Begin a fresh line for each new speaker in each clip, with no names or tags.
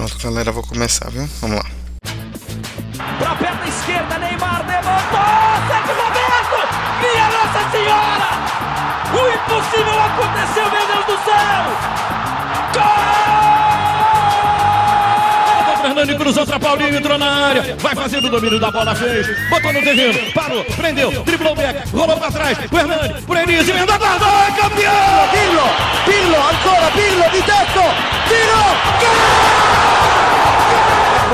Pronto, galera, vou começar, viu? Vamos lá.
Pra perna esquerda, Neymar levantou! Sérgio Roberto! Minha Nossa Senhora! O impossível aconteceu, meu Deus do céu! Gol!
Fernando cruzou pra Paulinho, entrou na área, vai fazendo o domínio da bola, fez, botou no terreno, parou, prendeu, driblou o back, rolou pra trás, o Hernani, por Enis, emenda guarda, é campeão!
Pirlo, Pirlo, ancora Pirlo di tetto, tiro,
gol!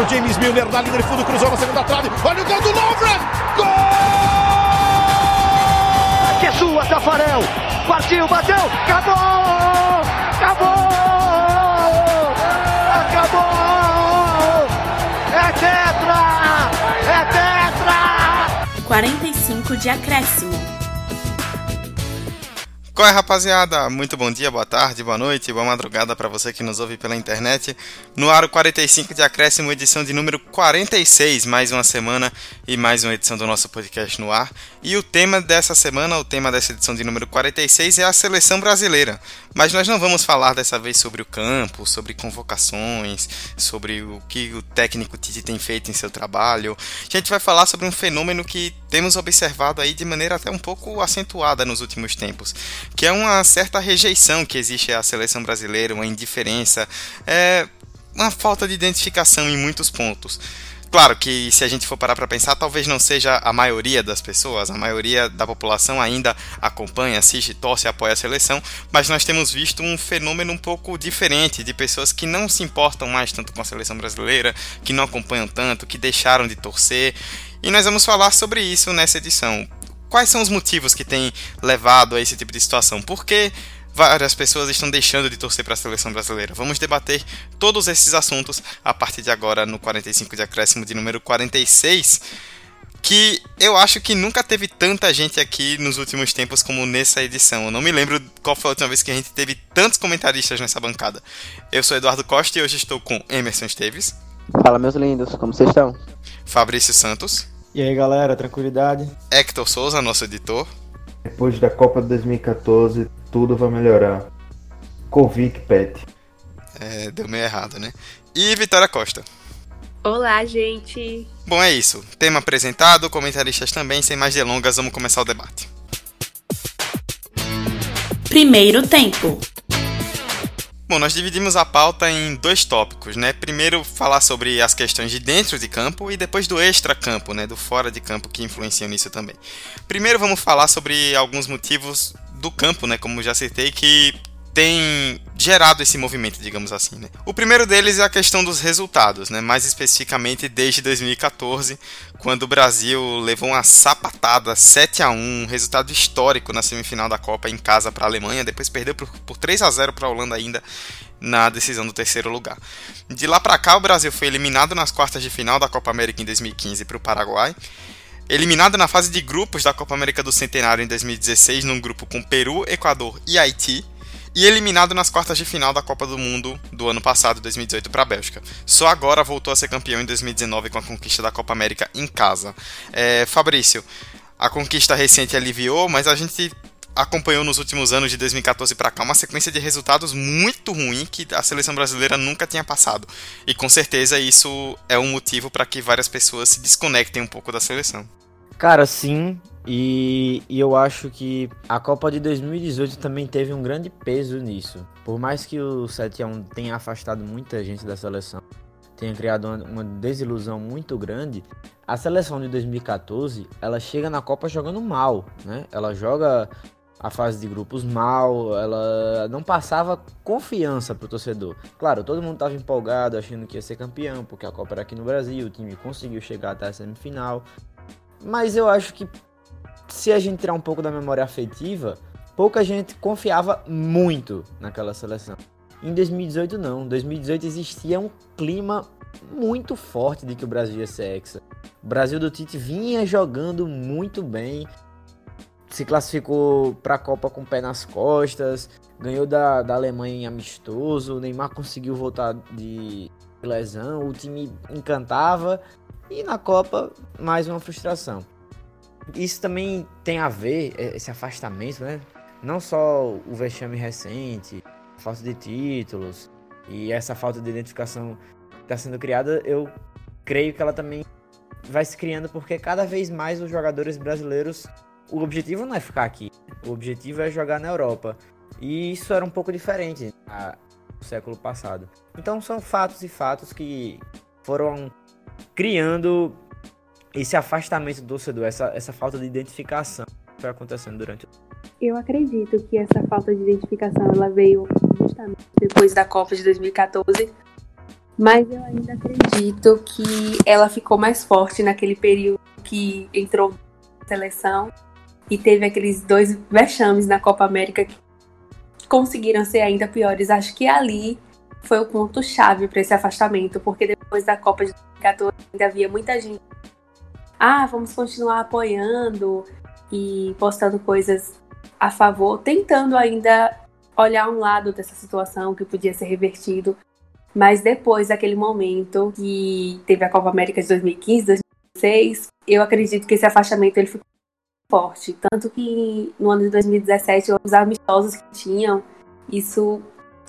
O James Milner na linha de fundo, cruzou na segunda trave, olha o gol do Lovren, gol!
Que é sua, Tafarel, partiu, bateu, acabou, acabou,
45 de acréscimo.
Qual é, rapaziada? Muito bom dia, boa tarde, boa noite, boa madrugada para você que nos ouve pela internet. No Aro 45 de Acréscimo, edição de número 46, mais uma semana e mais uma edição do nosso podcast no ar. E o tema dessa semana, o tema dessa edição de número 46 é a seleção brasileira. Mas nós não vamos falar dessa vez sobre o campo, sobre convocações, sobre o que o técnico Tite tem feito em seu trabalho. A gente vai falar sobre um fenômeno que temos observado aí de maneira até um pouco acentuada nos últimos tempos, que é uma certa rejeição que existe à seleção brasileira, uma indiferença, é uma falta de identificação em muitos pontos. Claro que se a gente for parar para pensar, talvez não seja a maioria das pessoas, a maioria da população ainda acompanha, assiste, torce, apoia a seleção, mas nós temos visto um fenômeno um pouco diferente de pessoas que não se importam mais tanto com a seleção brasileira, que não acompanham tanto, que deixaram de torcer. E nós vamos falar sobre isso nessa edição. Quais são os motivos que têm levado a esse tipo de situação? Por que várias pessoas estão deixando de torcer para a seleção brasileira. Vamos debater todos esses assuntos a partir de agora no 45 de acréscimo de número 46, que eu acho que nunca teve tanta gente aqui nos últimos tempos como nessa edição. Eu não me lembro qual foi a última vez que a gente teve tantos comentaristas nessa bancada. Eu sou Eduardo Costa e hoje estou com Emerson Esteves.
Fala, meus lindos, como vocês estão?
Fabrício Santos.
E aí, galera, tranquilidade?
Hector Souza, nosso editor.
Depois da Copa de 2014, tudo vai melhorar. Convic Pet.
É, deu meio errado, né? E Vitória Costa.
Olá, gente.
Bom, é isso. Tema apresentado, comentaristas também. Sem mais delongas, vamos começar o debate.
Primeiro tempo.
Bom, nós dividimos a pauta em dois tópicos, né? Primeiro falar sobre as questões de dentro de campo e depois do extra-campo, né? Do fora de campo que influenciam nisso também. Primeiro vamos falar sobre alguns motivos do campo, né? Como já citei, que tem gerado esse movimento, digamos assim. Né? O primeiro deles é a questão dos resultados, né? mais especificamente desde 2014, quando o Brasil levou uma sapatada 7 a 1 um resultado histórico na semifinal da Copa em casa para a Alemanha, depois perdeu por, por 3 a 0 para a Holanda ainda na decisão do terceiro lugar. De lá para cá, o Brasil foi eliminado nas quartas de final da Copa América em 2015 para o Paraguai. Eliminado na fase de grupos da Copa América do Centenário em 2016, num grupo com Peru, Equador e Haiti e eliminado nas quartas de final da Copa do Mundo do ano passado, 2018, para a Bélgica. Só agora voltou a ser campeão em 2019 com a conquista da Copa América em casa. É, Fabrício, a conquista recente aliviou, mas a gente acompanhou nos últimos anos de 2014 para cá uma sequência de resultados muito ruim que a seleção brasileira nunca tinha passado. E com certeza isso é um motivo para que várias pessoas se desconectem um pouco da seleção.
Cara, sim, e, e, eu acho que a Copa de 2018 também teve um grande peso nisso. Por mais que o 7x1 tenha afastado muita gente da seleção, tenha criado uma, uma, desilusão muito grande, a seleção de 2014 ela chega na Copa jogando mal, né? Ela joga a fase de grupos mal, ela não passava confiança pro torcedor. Claro, todo mundo estava empolgado, achando que ia ser campeão, porque a Copa era aqui no Brasil, o time conseguiu chegar até a semifinal. Mas eu acho que se a gente tirar um pouco da memória afetiva, pouca gente confiava muito naquela seleção. Em 2018 não, em 2018 existia um clima muito forte de que o Brasil ia ser hexa. O Brasil do Tite vinha jogando muito bem, se classificou para a Copa com o pé nas costas, ganhou da, da Alemanha em amistoso, o Neymar conseguiu voltar de lesão, o time encantava e na Copa mais uma frustração. Isso também tem a ver, é, esse afastamento, né? Não só o vexame recente, a falta de títulos e essa falta de identificação está sendo criada, eu creio que ela também vai se criando porque cada vez mais os jogadores brasileiros, o objetivo não é ficar aqui, o objetivo é jogar na Europa. E isso era um pouco diferente no século passado. Então são fatos e fatos que foram criando esse afastamento do torcedor, essa, essa falta de identificação que foi acontecendo durante o
eu acredito que essa falta de identificação ela veio justamente depois da Copa de 2014, mas eu ainda acredito que ela ficou mais forte naquele período que entrou na seleção e teve aqueles dois vexames na Copa América que conseguiram ser ainda piores. Acho que ali foi o ponto chave para esse afastamento, porque depois da Copa de 2014 ainda havia muita gente. Ah, vamos continuar apoiando e postando coisas a favor, tentando ainda olhar um lado dessa situação que podia ser revertido. Mas depois daquele momento que teve a Copa América de 2015, 2016, eu acredito que esse afastamento ele ficou forte. Tanto que no ano de 2017, os amistosos que tinham, isso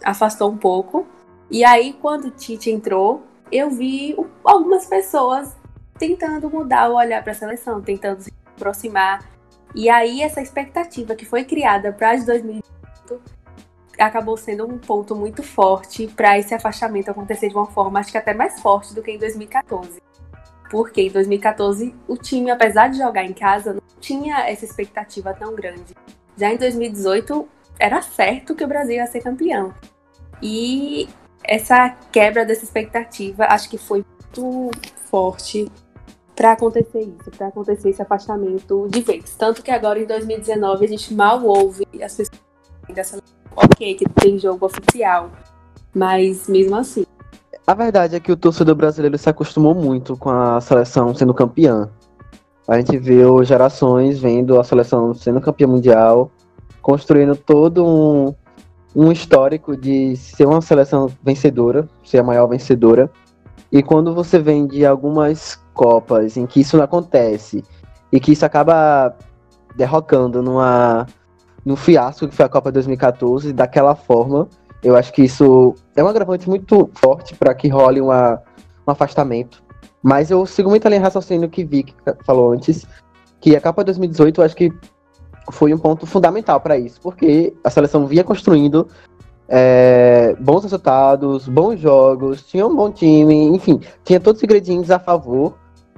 afastou um pouco. E aí, quando o Tite entrou, eu vi algumas pessoas tentando mudar o olhar para a seleção, tentando se aproximar e aí essa expectativa que foi criada para as 2018 acabou sendo um ponto muito forte para esse afastamento acontecer de uma forma acho que até mais forte do que em 2014. Porque em 2014 o time, apesar de jogar em casa, não tinha essa expectativa tão grande. Já em 2018 era certo que o Brasil ia ser campeão. E essa quebra dessa expectativa acho que foi muito forte para acontecer isso, para acontecer esse afastamento de vez. Tanto que agora em 2019 a gente mal ouve as pessoas dessa ok, que tem jogo oficial, mas mesmo assim.
A verdade é que o torcedor brasileiro se acostumou muito com a seleção sendo campeã. A gente viu gerações vendo a seleção sendo campeã mundial, construindo todo um, um histórico de ser uma seleção vencedora, ser a maior vencedora. E quando você vem de algumas Copas em que isso não acontece e que isso acaba derrocando numa no fiasco que foi a Copa 2014 daquela forma, eu acho que isso é um agravante muito forte para que role uma, um afastamento. Mas eu sigo muito ali raciocínio que Vic falou antes, que a Copa 2018 eu acho que foi um ponto fundamental para isso, porque a seleção vinha construindo é, bons resultados, bons jogos, tinha um bom time, enfim, tinha todos os ingredientes a favor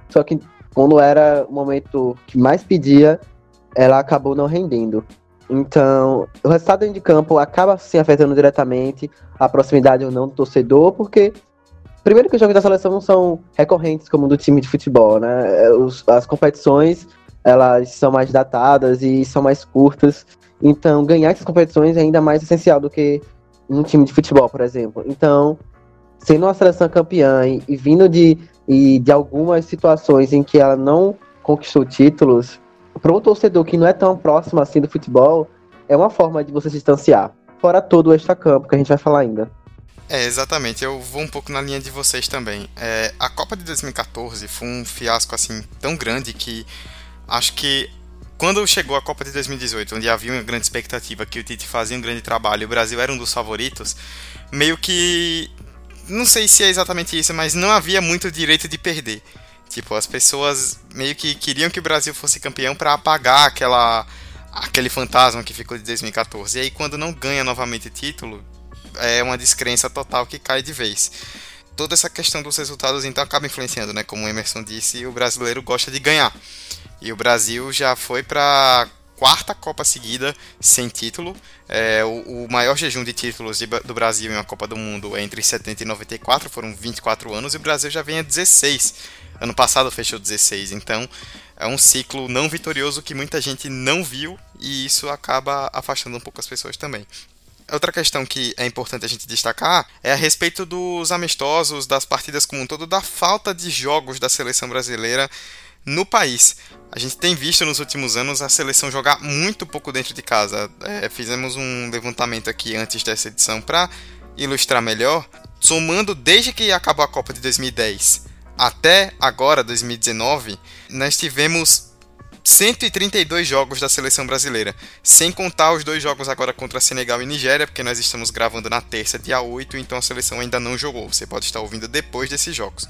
só que quando era o momento que mais pedia, ela acabou não rendendo. Então, o resultado de campo acaba se afetando diretamente a proximidade ou não do torcedor, porque primeiro que os jogos da seleção não são recorrentes como do time de futebol, né? É, os, as competições elas são mais datadas e são mais curtas. Então, ganhar essas competições é ainda mais essencial do que um time de futebol, por exemplo. Então, sendo uma seleção campeã e, e vindo de e de algumas situações em que ela não conquistou títulos, para um torcedor que não é tão próximo assim do futebol, é uma forma de você se distanciar. Fora todo o extra-campo que a gente vai falar ainda.
É, exatamente. Eu vou um pouco na linha de vocês também. É, a Copa de 2014 foi um fiasco assim tão grande que acho que quando chegou a Copa de 2018, onde havia uma grande expectativa que o Tite fazia um grande trabalho e o Brasil era um dos favoritos, meio que não sei se é exatamente isso, mas não havia muito direito de perder. Tipo, as pessoas meio que queriam que o Brasil fosse campeão para apagar aquela aquele fantasma que ficou de 2014. E aí quando não ganha novamente título, é uma descrença total que cai de vez. Toda essa questão dos resultados então acaba influenciando, né? Como o Emerson disse, o brasileiro gosta de ganhar. E o Brasil já foi para quarta Copa seguida sem título. É, o, o, maior jejum de títulos do Brasil em uma Copa do Mundo é entre 70 e 94, foram 24 anos, e o Brasil já vem a 16. Ano passado fechou 16, então é um ciclo não vitorioso que muita gente não viu e isso acaba afastando um pouco as pessoas também. Outra questão que é importante a gente destacar é a respeito dos amistosos, das partidas como um todo, da falta de jogos da seleção brasileira no país. A gente tem visto nos últimos anos a seleção jogar muito pouco dentro de casa. É, fizemos um levantamento aqui antes dessa edição para ilustrar melhor. Somando desde que acabou a Copa de 2010 até agora, 2019, nós tivemos 132 jogos da seleção brasileira, sem contar os dois jogos agora contra Senegal e Nigéria, porque nós estamos gravando na terça, dia 8, então a seleção ainda não jogou. Você pode estar ouvindo depois desses jogos.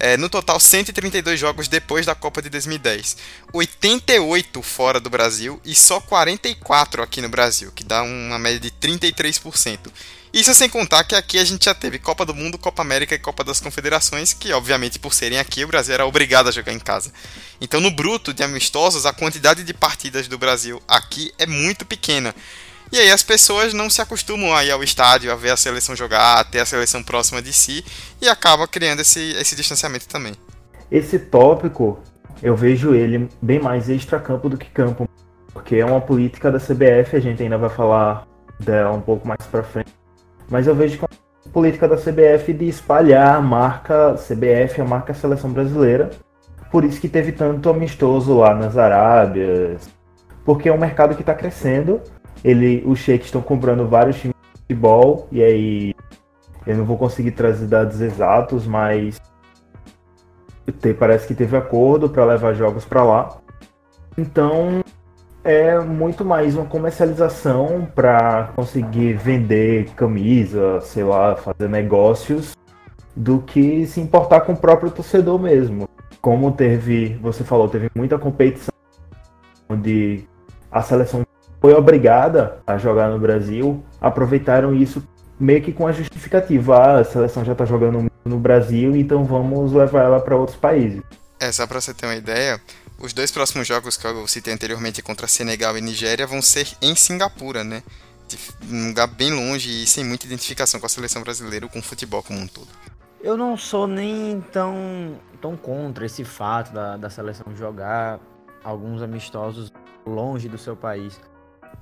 É, no total, 132 jogos depois da Copa de 2010. 88 fora do Brasil e só 44 aqui no Brasil, que dá uma média de 33%. Isso sem contar que aqui a gente já teve Copa do Mundo, Copa América e Copa das Confederações, que obviamente por serem aqui o Brasil era obrigado a jogar em casa. Então no bruto de amistosos, a quantidade de partidas do Brasil aqui é muito pequena. E aí as pessoas não se acostumam a ir ao estádio, a ver a seleção jogar, a ter a seleção próxima de si, e acaba criando esse, esse distanciamento também.
Esse tópico, eu vejo ele bem mais extra-campo do que campo, porque é uma política da CBF, a gente ainda vai falar dela um pouco mais pra frente mas eu vejo como política da CBF de espalhar a marca CBF, a marca Seleção Brasileira. Por isso que teve tanto amistoso lá nas Arábias, porque é um mercado que está crescendo. Ele, os sheiks estão comprando vários times de futebol e aí eu não vou conseguir trazer dados exatos, mas parece que teve acordo para levar jogos para lá. Então é muito mais uma comercialização para conseguir vender camisa, sei lá, fazer negócios, do que se importar com o próprio torcedor mesmo. Como teve, você falou, teve muita competição onde a seleção foi obrigada a jogar no Brasil, aproveitaram isso meio que com a justificativa, ah, a seleção já está jogando no Brasil, então vamos levar ela para outros países.
É, só para você ter uma ideia, os dois próximos jogos que eu citei anteriormente contra Senegal e Nigéria vão ser em Singapura, né? Um lugar bem longe e sem muita identificação com a seleção brasileira ou com o futebol como um todo.
Eu não sou nem tão, tão contra esse fato da, da seleção jogar alguns amistosos longe do seu país.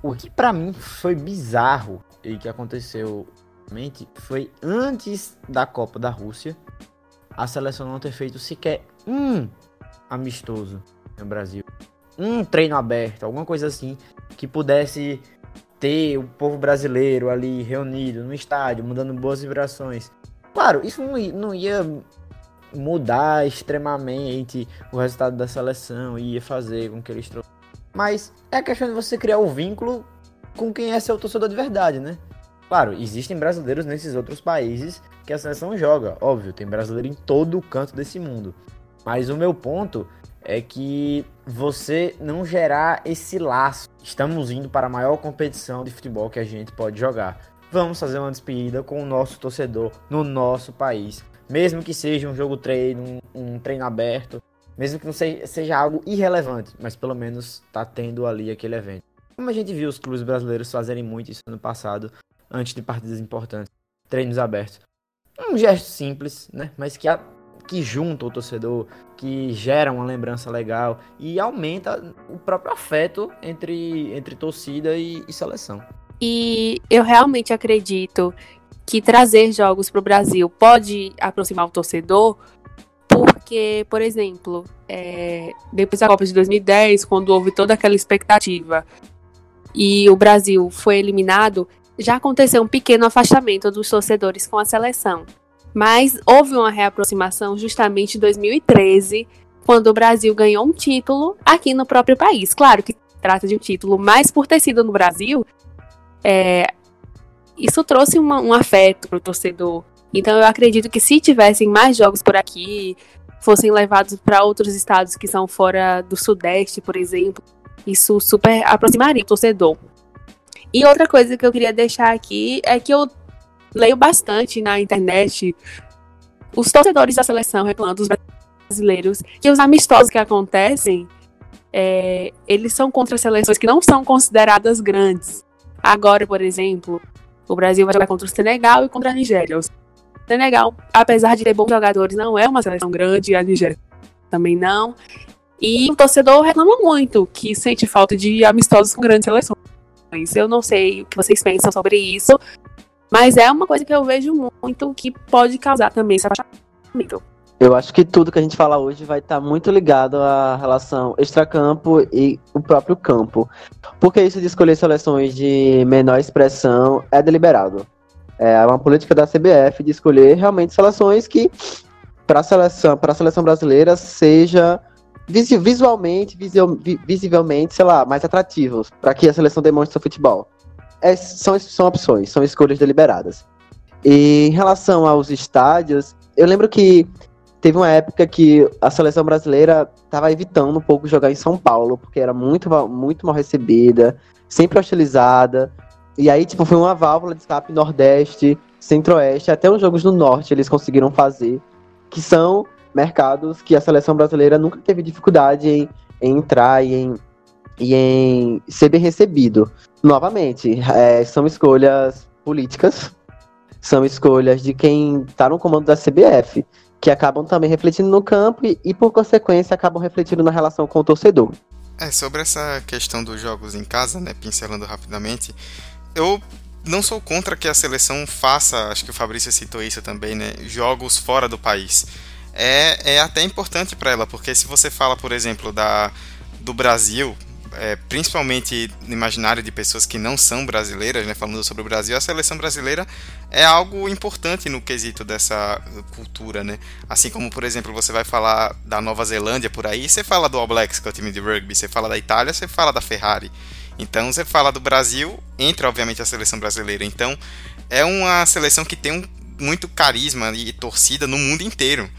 O que para mim foi bizarro e que aconteceu foi antes da Copa da Rússia a seleção não ter feito sequer um amistoso no Brasil. Um treino aberto, alguma coisa assim, que pudesse ter o povo brasileiro ali reunido no estádio, mandando boas vibrações. Claro, isso não ia mudar extremamente o resultado da seleção, ia fazer com que eles Mas é questão de você criar o vínculo com quem é seu torcedor de verdade, né? Claro, existem brasileiros nesses outros países que a seleção joga, óbvio, tem brasileiro em todo o canto desse mundo. Mas o meu ponto é que você não gerar esse laço. Estamos indo para a maior competição de futebol que a gente pode jogar. Vamos fazer uma despedida com o nosso torcedor no nosso país. Mesmo que seja um jogo treino, um, um treino aberto, mesmo que não seja, seja algo irrelevante, mas pelo menos tá tendo ali aquele evento. Como a gente viu os clubes brasileiros fazerem muito isso no passado, antes de partidas importantes, treinos abertos. Um gesto simples, né? Mas que a que junta o torcedor, que gera uma lembrança legal e aumenta o próprio afeto entre, entre torcida e, e seleção.
E eu realmente acredito que trazer jogos para o Brasil pode aproximar o torcedor, porque, por exemplo, é, depois da Copa de 2010, quando houve toda aquela expectativa e o Brasil foi eliminado, já aconteceu um pequeno afastamento dos torcedores com a seleção. Mas houve uma reaproximação justamente em 2013, quando o Brasil ganhou um título aqui no próprio país. Claro que trata de um título, mas por ter sido no Brasil, é, isso trouxe uma, um afeto para o torcedor. Então eu acredito que se tivessem mais jogos por aqui, fossem levados para outros estados que são fora do Sudeste, por exemplo, isso super aproximaria o torcedor. E outra coisa que eu queria deixar aqui é que eu leio bastante na internet os torcedores da seleção reclamando dos brasileiros que os amistosos que acontecem é, eles são contra seleções que não são consideradas grandes. Agora, por exemplo, o Brasil vai jogar contra o Senegal e contra a Nigéria. Senegal, apesar de ter bons jogadores, não é uma seleção grande, a Nigéria também não. E o torcedor reclama muito que sente falta de amistosos com grandes seleções. Eu não sei o que vocês pensam sobre isso, mas é uma coisa que eu vejo muito que pode causar também esse afastamento.
Eu acho que tudo que a gente fala hoje vai estar tá muito ligado à relação extracampo e o próprio campo. Porque isso de escolher seleções de menor expressão é deliberado. É uma política da CBF de escolher realmente seleções que para a seleção, a seleção brasileira seja visualmente, visivelmente, sei lá, mais atrativos para que a seleção demonstre seu futebol. É, são, são opções, são escolhas deliberadas. E em relação aos estádios, eu lembro que teve uma época que a seleção brasileira estava evitando um pouco jogar em São Paulo, porque era muito, muito mal recebida, sempre hostilizada. E aí, tipo, foi uma válvula de escape Nordeste, Centro-Oeste, até os jogos no Norte eles conseguiram fazer, que são mercados que a seleção brasileira nunca teve dificuldade em, em entrar e em, e em ser bem recebido. Novamente, é, são escolhas políticas, são escolhas de quem está no comando da CBF, que acabam também refletindo no campo e, e, por consequência, acabam refletindo na relação com o torcedor.
É, sobre essa questão dos jogos em casa, né, pincelando rapidamente, eu não sou contra que a seleção faça, acho que o Fabrício citou isso também, né, jogos fora do país é, é até importante para ela, porque se você fala, por exemplo, da, do Brasil, é, principalmente no imaginário de pessoas que não são brasileiras, né, falando sobre o Brasil, a seleção brasileira é algo importante no quesito dessa cultura, né? Assim como, por exemplo, você vai falar da Nova Zelândia por aí, você fala do All Blacks, que é o time de rugby, você fala da Itália, você fala da Ferrari. Então você fala do Brasil, entra obviamente a seleção brasileira. Então é uma seleção que tem um, muito carisma e torcida no mundo inteiro.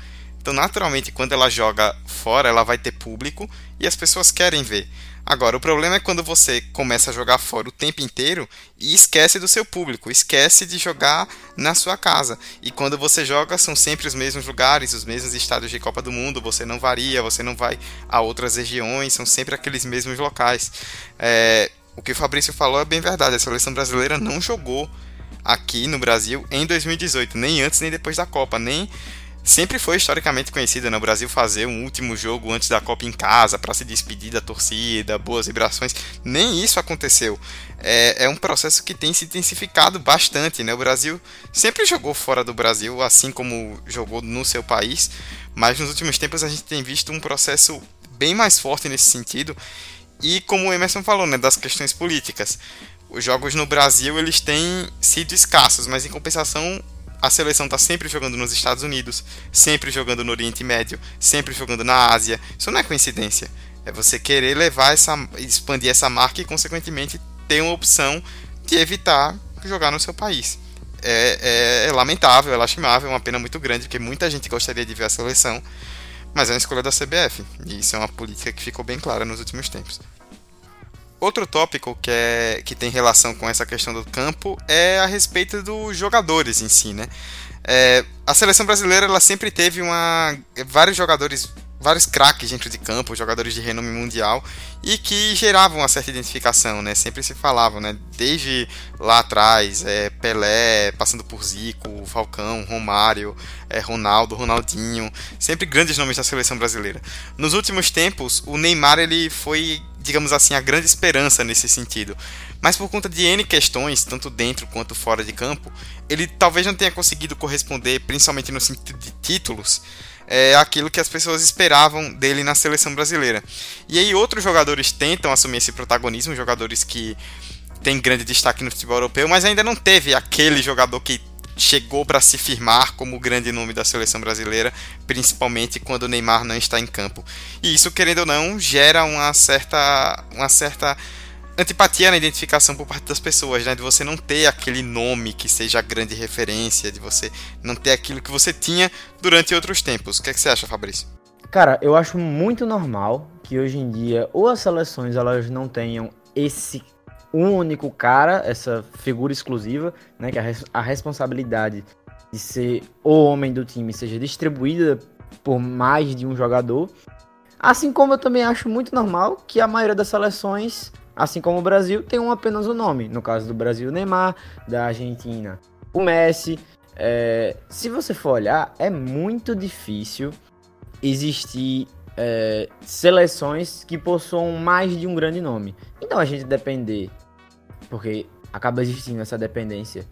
Então, naturalmente, quando ela joga fora, ela vai ter público e as pessoas querem ver. Agora, o problema é quando você começa a jogar fora o tempo inteiro e esquece do seu público, esquece de jogar na sua casa. E quando você joga, são sempre os mesmos lugares, os mesmos estádios de Copa do Mundo, você não varia, você não vai a outras regiões, são sempre aqueles mesmos locais. É, o que o Fabrício falou é bem verdade, a seleção brasileira não jogou aqui no Brasil em 2018, nem antes nem depois da Copa, nem sempre foi historicamente conhecida no Brasil fazer um último jogo antes da Copa em casa para se despedir da torcida, boas vibrações. Nem isso aconteceu. É, é, um processo que tem se intensificado bastante. Né? O Brasil sempre jogou fora do Brasil, assim como jogou no seu país, mas nos últimos tempos a gente tem visto um processo bem mais forte nesse sentido. E como o Emerson falou, né, das questões políticas. Os jogos no Brasil eles têm sido escassos, mas em compensação a seleção está sempre jogando nos Estados Unidos, sempre jogando no Oriente Médio, sempre jogando na Ásia. Isso não é coincidência. É você querer levar essa, expandir essa marca e, consequentemente, ter uma opção de evitar jogar no seu país. É, é, é lamentável, é lastimável, é uma pena muito grande, porque muita gente gostaria de ver a seleção, mas é uma escolha da CBF. E isso é uma política que ficou bem clara nos últimos tempos. Outro tópico que, é, que tem relação com essa questão do campo é a respeito dos jogadores em si, né? É, a seleção brasileira ela sempre teve uma, vários jogadores, vários craques dentro de campo, jogadores de renome mundial e que geravam uma certa identificação, né? Sempre se falavam, né? Desde lá atrás, é, Pelé, passando por Zico, Falcão, Romário, é, Ronaldo, Ronaldinho, sempre grandes nomes da seleção brasileira. Nos últimos tempos, o Neymar ele foi digamos assim, a grande esperança nesse sentido. Mas por conta de N questões, tanto dentro quanto fora de campo, ele talvez não tenha conseguido corresponder, principalmente no sentido de títulos, é, aquilo que as pessoas esperavam dele na seleção brasileira. E aí outros jogadores tentam assumir esse protagonismo, jogadores que têm grande destaque no futebol europeu, mas ainda não teve aquele jogador que chegou para se firmar como o grande nome da seleção brasileira, principalmente quando o Neymar não está em campo. E isso, querendo ou não, gera uma certa, uma certa antipatia na identificação por parte das pessoas, né? De você não ter aquele nome que seja a grande referência, de você não ter aquilo que você tinha durante outros tempos. O que, é que você acha, Fabrício?
Cara, eu acho muito normal que hoje em dia ou as seleções elas não tenham esse um único cara, essa figura exclusiva, né, que a, res a responsabilidade de ser o homem do time seja distribuída por mais de um jogador. Assim como eu também acho muito normal que a maioria das seleções, assim como o Brasil, tenham apenas o um nome. No caso do Brasil, Neymar, da Argentina, o Messi. É, se você for olhar, é muito difícil existir é, seleções que possuam mais de um grande nome. Então a gente depender, porque acaba existindo essa dependência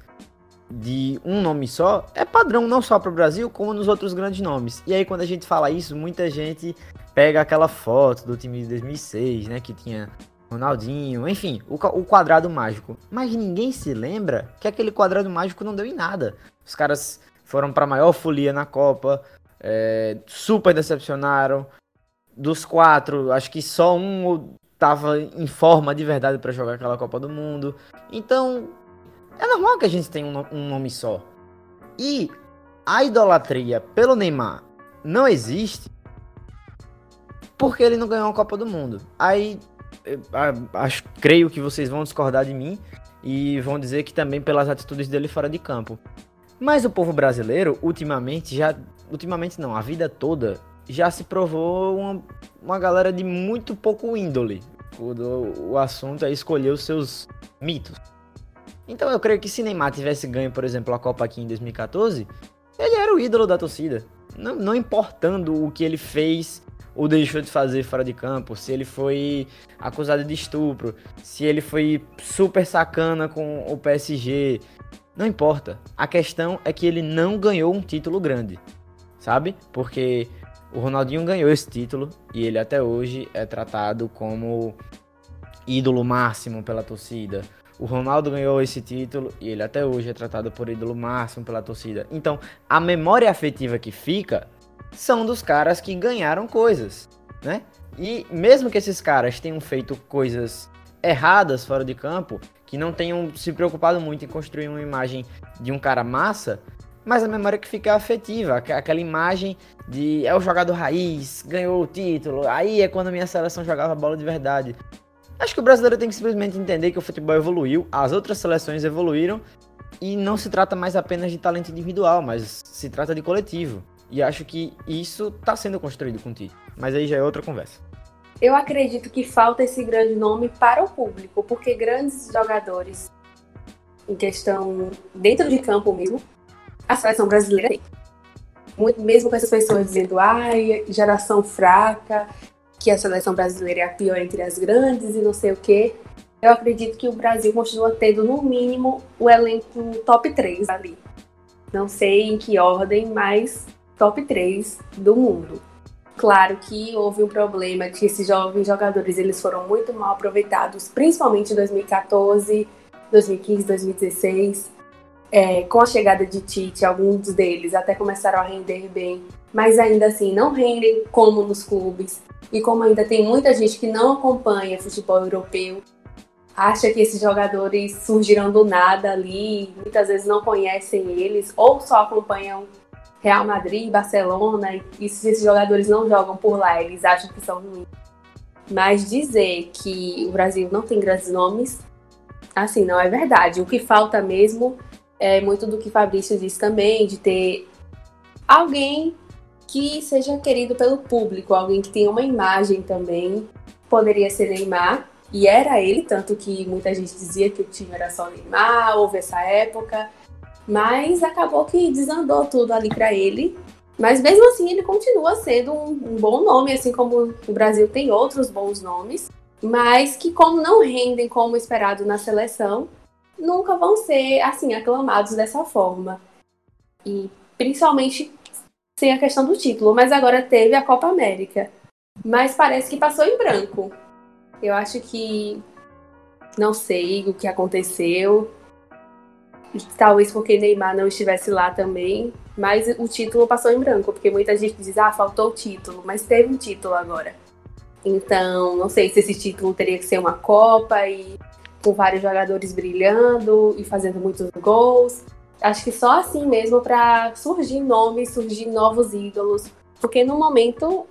de um nome só, é padrão não só para o Brasil, como nos outros grandes nomes. E aí quando a gente fala isso, muita gente pega aquela foto do time de 2006, né, que tinha Ronaldinho, enfim, o, o quadrado mágico. Mas ninguém se lembra que aquele quadrado mágico não deu em nada. Os caras foram para maior folia na Copa, é, super decepcionaram, dos quatro, acho que só um tava em forma de verdade para jogar aquela Copa do Mundo. Então, é normal que a gente tenha um, um nome só. E a idolatria pelo Neymar não existe porque ele não ganhou a Copa do Mundo. Aí, acho, creio que vocês vão discordar de mim e vão dizer que também pelas atitudes dele fora de campo. Mas o povo brasileiro, ultimamente, já. Ultimamente não, a vida toda já se provou uma, uma galera de muito pouco índole. O, o assunto é escolher os seus mitos. Então eu creio que se Neymar tivesse ganho, por exemplo, a Copa aqui em 2014, ele era o ídolo da torcida. Não, não importando o que ele fez ou deixou de fazer fora de campo, se ele foi acusado de estupro, se ele foi super sacana com o PSG, não importa. A questão é que ele não ganhou um título grande, sabe? Porque o Ronaldinho ganhou esse título e ele até hoje é tratado como ídolo máximo pela torcida. O Ronaldo ganhou esse título e ele até hoje é tratado por ídolo máximo pela torcida. Então, a memória afetiva que fica são dos caras que ganharam coisas, né? E mesmo que esses caras tenham feito coisas erradas fora de campo, que não tenham se preocupado muito em construir uma imagem de um cara massa, mas a memória que fica é afetiva, aquela imagem de é o jogador raiz, ganhou o título, aí é quando a minha seleção jogava bola de verdade. Acho que o brasileiro tem que simplesmente entender que o futebol evoluiu, as outras seleções evoluíram e não se trata mais apenas de talento individual, mas se trata de coletivo. E acho que isso está sendo construído com. Mas aí já é outra conversa.
Eu acredito que falta esse grande nome para o público, porque grandes jogadores em questão dentro de campo mesmo, a seleção brasileira tem. Muito, mesmo com essas pessoas dizendo, ai, geração fraca, que a seleção brasileira é a pior entre as grandes e não sei o quê. Eu acredito que o Brasil continua tendo, no mínimo, o elenco top 3 ali. Não sei em que ordem, mas top 3 do mundo. Claro que houve um problema que esses jovens jogadores eles foram muito mal aproveitados, principalmente em 2014, 2015, 2016. É, com a chegada de Tite, alguns deles até começaram a render bem, mas ainda assim não rendem como nos clubes. E como ainda tem muita gente que não acompanha futebol europeu, acha que esses jogadores surgiram do nada ali, muitas vezes não conhecem eles ou só acompanham Real Madrid, Barcelona, e se esses jogadores não jogam por lá, eles acham que são ruins. Mas dizer que o Brasil não tem grandes nomes, assim, não é verdade. O que falta mesmo é muito do que Fabrício disse também, de ter alguém que seja querido pelo público, alguém que tenha uma imagem também. Poderia ser Neymar, e era ele, tanto que muita gente dizia que o time era só Neymar, houve essa época, mas acabou que desandou tudo ali para ele. Mas mesmo assim ele continua sendo um, um, bom nome, assim como o Brasil tem outros bons nomes, mas que como não rendem como esperado na seleção, nunca vão ser assim aclamados dessa forma. E principalmente sem a questão do título, mas agora teve a Copa América. Mas parece que passou em branco. Eu acho que não sei o que aconteceu. Talvez porque Neymar não estivesse lá também, mas o título passou em branco, porque muita gente diz: "Ah, faltou o título", mas teve um título agora. Então, não sei se esse título teria que ser uma Copa e com vários jogadores brilhando e fazendo muitos gols. Acho que só assim mesmo para surgir nomes, surgir novos ídolos. Porque no momento,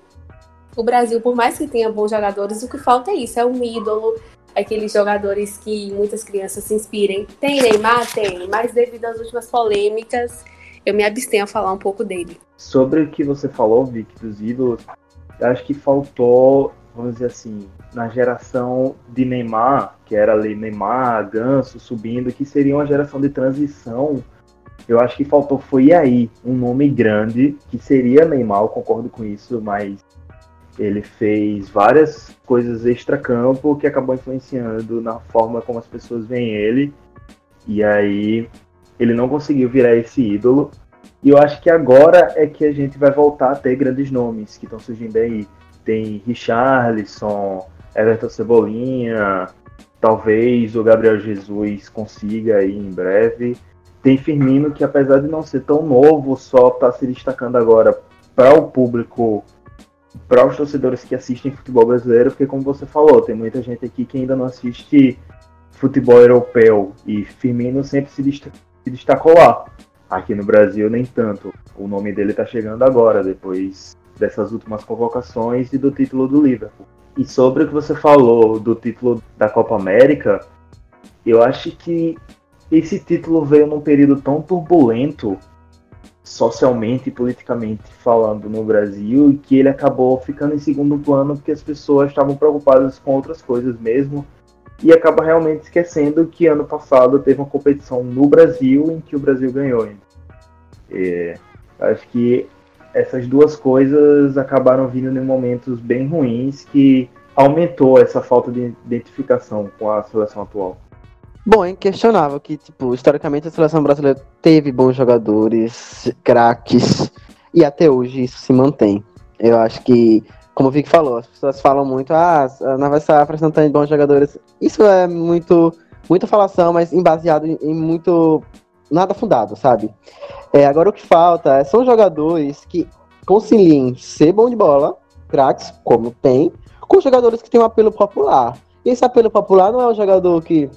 o Brasil, por mais que tenha bons jogadores, o que falta é isso: é um ídolo, aqueles jogadores que muitas crianças se inspirem. Tem Neymar? Tem, mas devido às últimas polêmicas, eu me abstenho a falar um pouco dele.
Sobre o que você falou, Vic, dos ídolos, acho que faltou, vamos dizer assim, na geração de Neymar, que era ali Neymar, Ganso subindo, que seria uma geração de transição eu acho que faltou foi aí um nome grande, que seria Neymar, eu concordo com isso, mas ele fez várias coisas extra-campo que acabou influenciando na forma como as pessoas veem ele. E aí ele não conseguiu virar esse ídolo. E eu acho que agora é que a gente vai voltar a ter grandes nomes que estão surgindo aí. Tem Richarlison, Everton Cebolinha, talvez o Gabriel Jesus consiga aí em breve. Tem Firmino que, apesar de não ser tão novo, só está se destacando agora para o público para os torcedores que assistem futebol brasileiro, porque como você falou, tem muita gente aqui que ainda não assiste futebol europeu e Firmino sempre se, dest se destacou lá. Aqui no Brasil nem tanto. O nome dele está chegando agora, depois dessas últimas convocações e do título do Liverpool. E sobre o que você falou do título da Copa América, eu acho que esse título veio num período tão turbulento socialmente e politicamente falando no Brasil e que ele acabou ficando em segundo plano porque as pessoas estavam preocupadas com outras coisas mesmo e acaba realmente esquecendo que ano passado teve uma competição no Brasil em que o Brasil ganhou. É, acho que essas duas coisas acabaram vindo em momentos bem ruins que aumentou essa falta de identificação com a seleção atual.
Bom, é inquestionável que, tipo, historicamente a seleção brasileira teve bons jogadores, craques, e até hoje isso se mantém. Eu acho que, como o Vic falou, as pessoas falam muito, ah, na Nova Safra não tem bons jogadores. Isso é muito, muita falação, mas embaseado em, em muito nada fundado, sabe? É, agora o que falta são jogadores que conciliem ser bom de bola, craques, como tem, com jogadores que têm um apelo popular. E esse apelo popular não é um jogador que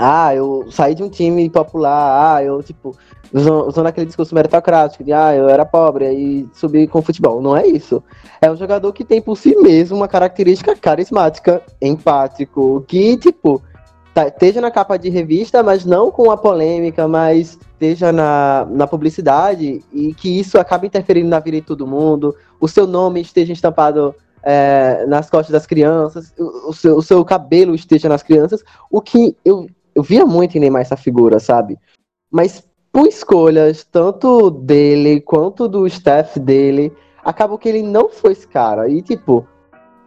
ah, eu saí de um time popular, ah, eu, tipo, usando aquele discurso meritocrático de, ah, eu era pobre e subi com futebol. Não é isso. É um jogador que tem por si mesmo uma característica carismática, empático, que, tipo, tá, esteja na capa de revista, mas não com a polêmica, mas esteja na, na publicidade e que isso acaba interferindo na vida de todo mundo, o seu nome esteja estampado é, nas costas das crianças, o, o, seu, o seu cabelo esteja nas crianças, o que eu eu via muito em Neymar essa figura, sabe? Mas por escolhas, tanto dele quanto do staff dele, acabou que ele não foi esse cara. E, tipo,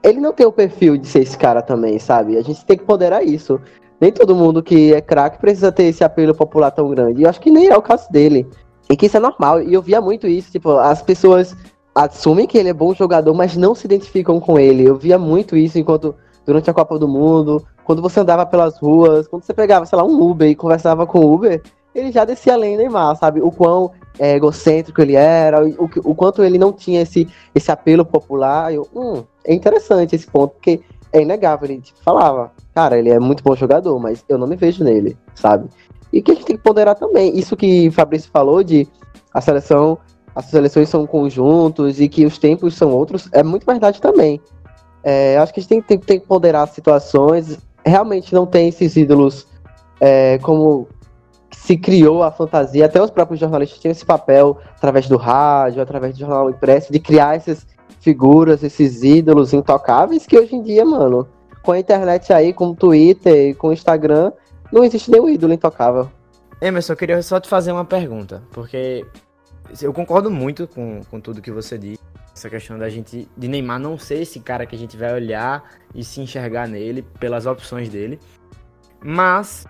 ele não tem o perfil de ser esse cara também, sabe? A gente tem que ponderar isso. Nem todo mundo que é craque precisa ter esse apelo popular tão grande. E eu acho que nem é o caso dele. E que isso é normal. E eu via muito isso, tipo, as pessoas assumem que ele é bom jogador, mas não se identificam com ele. Eu via muito isso enquanto durante a Copa do Mundo, quando você andava pelas ruas, quando você pegava, sei lá, um Uber e conversava com o Uber, ele já descia além Neymar, sabe? O quão é, egocêntrico ele era, o, o, quanto ele não tinha esse, esse apelo popular. Eu, hum, é interessante esse ponto, porque é inegável. Ele tipo, falava, cara, ele é muito bom jogador, mas eu não me vejo nele, sabe? E que a gente tem que ponderar também, isso que Fabrício falou de a seleção, as seleções são conjuntos e que os tempos são outros, é muito verdade também. É, acho que a gente tem, tem, tem que ponderar as situações, realmente não tem esses ídolos é, como se criou a fantasia, até os próprios jornalistas tinham esse papel através do rádio, através do jornal impresso, de criar essas figuras, esses ídolos intocáveis que hoje em dia, mano, com a internet aí, com o Twitter e com o Instagram, não existe nenhum ídolo intocável.
Emerson, eu queria só te fazer uma pergunta, porque eu concordo muito com, com tudo que você disse essa questão da gente de Neymar não ser esse cara que a gente vai olhar e se enxergar nele pelas opções dele. Mas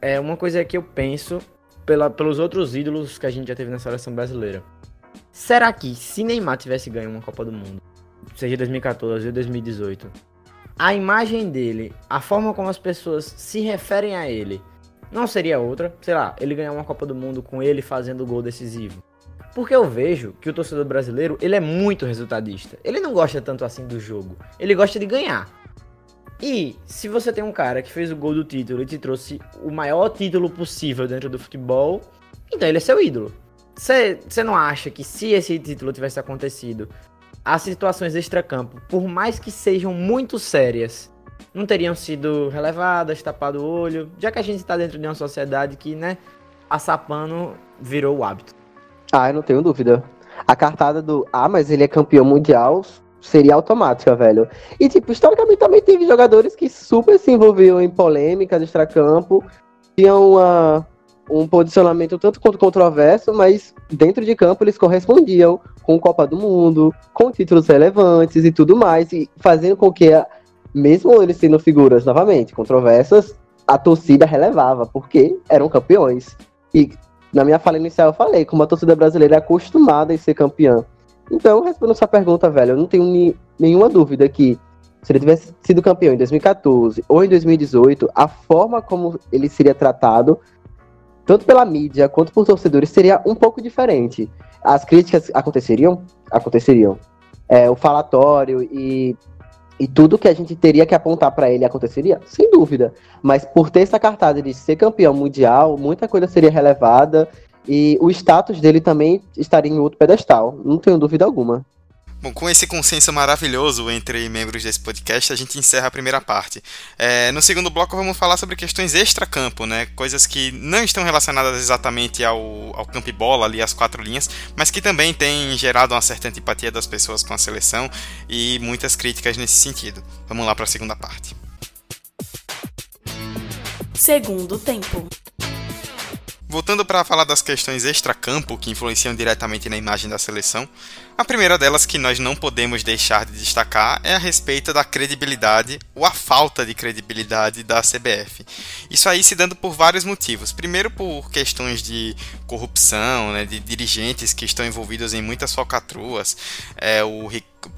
é uma coisa que eu penso pela, pelos outros ídolos que a gente já teve na seleção brasileira. Será que se Neymar tivesse ganho uma Copa do Mundo, seja 2014 ou 2018, a imagem dele, a forma como as pessoas se referem a ele, não seria outra? Sei lá, ele ganhar uma Copa do Mundo com ele fazendo o gol decisivo. Porque eu vejo que o torcedor brasileiro, ele é muito resultadista. Ele não gosta tanto assim do jogo. Ele gosta de ganhar. E se você tem um cara que fez o gol do título e te trouxe o maior título possível dentro do futebol, então ele é seu ídolo. Você não acha que se esse título tivesse acontecido, as situações extracampo, por mais que sejam muito sérias, não teriam sido relevadas, tapado o olho, já que a gente está dentro de uma sociedade que, né, a sapano virou o hábito.
Ah, eu não tenho dúvida. A cartada do Ah, mas ele é campeão mundial seria automática, velho. E, tipo, historicamente também teve jogadores que super se envolviam em polêmicas extracampo, tinham uma, um posicionamento tanto quanto controverso, mas dentro de campo eles correspondiam com Copa do Mundo, com títulos relevantes e tudo mais, e fazendo com que, mesmo eles sendo figuras novamente controversas, a torcida relevava, porque eram campeões. E na minha fala inicial eu falei, como a torcida brasileira é acostumada em ser campeã. Então, respondendo sua pergunta, velho, eu não tenho ni nenhuma dúvida que se ele tivesse sido campeão em 2014 ou em 2018, a forma como ele seria tratado, tanto pela mídia quanto por torcedores, seria um pouco diferente. As críticas aconteceriam? Aconteceriam. é, o falatório e, e tudo que a gente teria que apontar para ele aconteceria? Sem dúvida. Mas por ter essa cartada de ser campeão mundial, muita coisa seria relevada e o status dele também estaria em outro pedestal, não tenho dúvida alguma.
Bom, com esse consenso maravilhoso entre membros desse podcast, a gente encerra a primeira parte. É, no segundo bloco, vamos falar sobre questões extra-campo, né? Coisas que não estão relacionadas exatamente ao, ao campo e bola, ali, as quatro linhas, mas que também têm gerado uma certa antipatia das pessoas com a seleção e muitas críticas nesse sentido. Vamos lá para a segunda parte.
Segundo tempo.
Voltando para falar das questões extra-campo que influenciam diretamente na imagem da seleção, a primeira delas que nós não podemos deixar de destacar é a respeito da credibilidade ou a falta de credibilidade da CBF. Isso aí se dando por vários motivos. Primeiro, por questões de corrupção, né, de dirigentes que estão envolvidos em muitas falcatruas. É,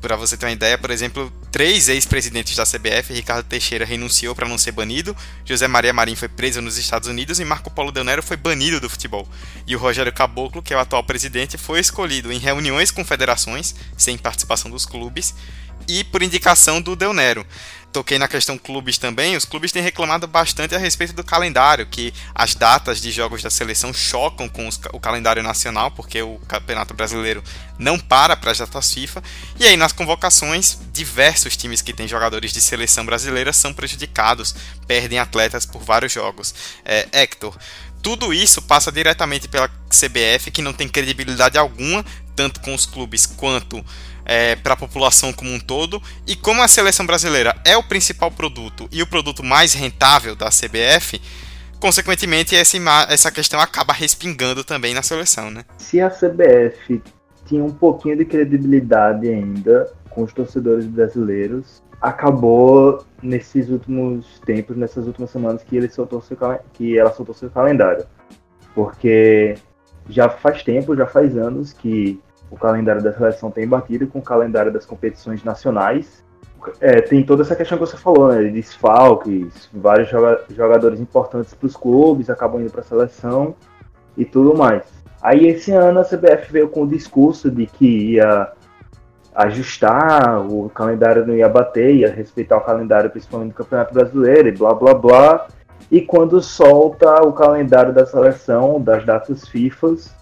para você ter uma ideia, por exemplo, três ex-presidentes da CBF, Ricardo Teixeira renunciou para não ser banido, José Maria Marim foi preso nos Estados Unidos e Marco Polo Del Nero foi banido do futebol. E o Rogério Caboclo, que é o atual presidente, foi escolhido em reuniões com federações, sem participação dos clubes, e por indicação do Del Nero toquei na questão clubes também, os clubes têm reclamado bastante a respeito do calendário, que as datas de jogos da seleção chocam com os, o calendário nacional, porque o Campeonato Brasileiro não para para as datas FIFA. E aí nas convocações, diversos times que têm jogadores de seleção brasileira são prejudicados, perdem atletas por vários jogos. É, Hector, tudo isso passa diretamente pela CBF, que não tem credibilidade alguma, tanto com os clubes quanto é, para a população como um todo. E como a seleção brasileira é o principal produto e o produto mais rentável da CBF, consequentemente essa, essa questão acaba respingando também na seleção. Né?
Se a CBF tinha um pouquinho de credibilidade ainda com os torcedores brasileiros, acabou nesses últimos tempos, nessas últimas semanas que, ele soltou seu, que ela soltou seu calendário. Porque já faz tempo, já faz anos que o calendário da seleção tem batido com o calendário das competições nacionais. É, tem toda essa questão que você falou, né? De desfalques, vários jogadores importantes para os clubes acabam indo para a seleção e tudo mais. Aí esse ano a CBF veio com o discurso de que ia ajustar, o calendário não ia bater, ia respeitar o calendário principalmente do Campeonato Brasileiro e blá blá blá. E quando solta o calendário da seleção, das datas FIFAs,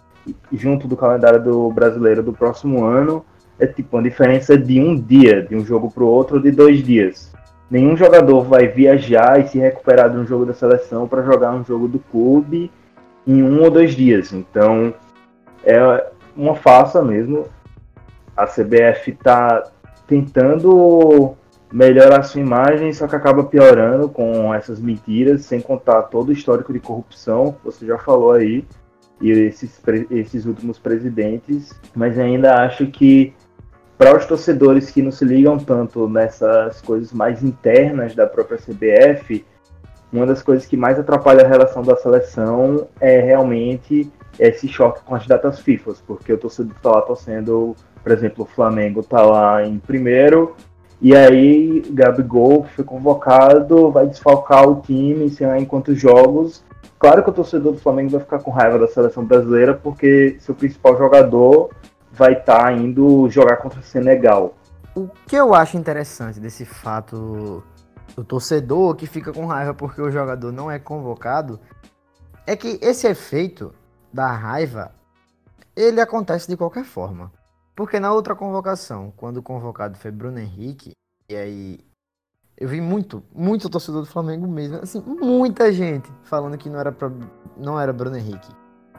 junto do calendário do brasileiro do próximo ano, é tipo uma diferença de um dia, de um jogo para o outro, de dois dias. Nenhum jogador vai viajar e se recuperar de um jogo da seleção para jogar um jogo do clube em um ou dois dias. Então, é uma farsa mesmo. A CBF está tentando melhorar sua imagem, só que acaba piorando com essas mentiras, sem contar todo o histórico de corrupção, que você já falou aí e esses, esses últimos presidentes, mas ainda acho que para os torcedores que não se ligam tanto nessas coisas mais internas da própria CBF, uma das coisas que mais atrapalha a relação da seleção é realmente esse choque com as datas FIFA, porque o torcedor está lá torcendo, por exemplo, o Flamengo está lá em primeiro, e aí Gabigol foi convocado, vai desfalcar o time, sei lá em quantos jogos, Claro que o torcedor do Flamengo vai ficar com raiva da seleção brasileira porque seu principal jogador vai estar tá indo jogar contra o Senegal.
O que eu acho interessante desse fato do torcedor que fica com raiva porque o jogador não é convocado é que esse efeito da raiva ele acontece de qualquer forma. Porque na outra convocação, quando o convocado foi Bruno Henrique, e aí eu vi muito, muito torcedor do Flamengo mesmo. Assim, muita gente falando que não era, pra, não era Bruno Henrique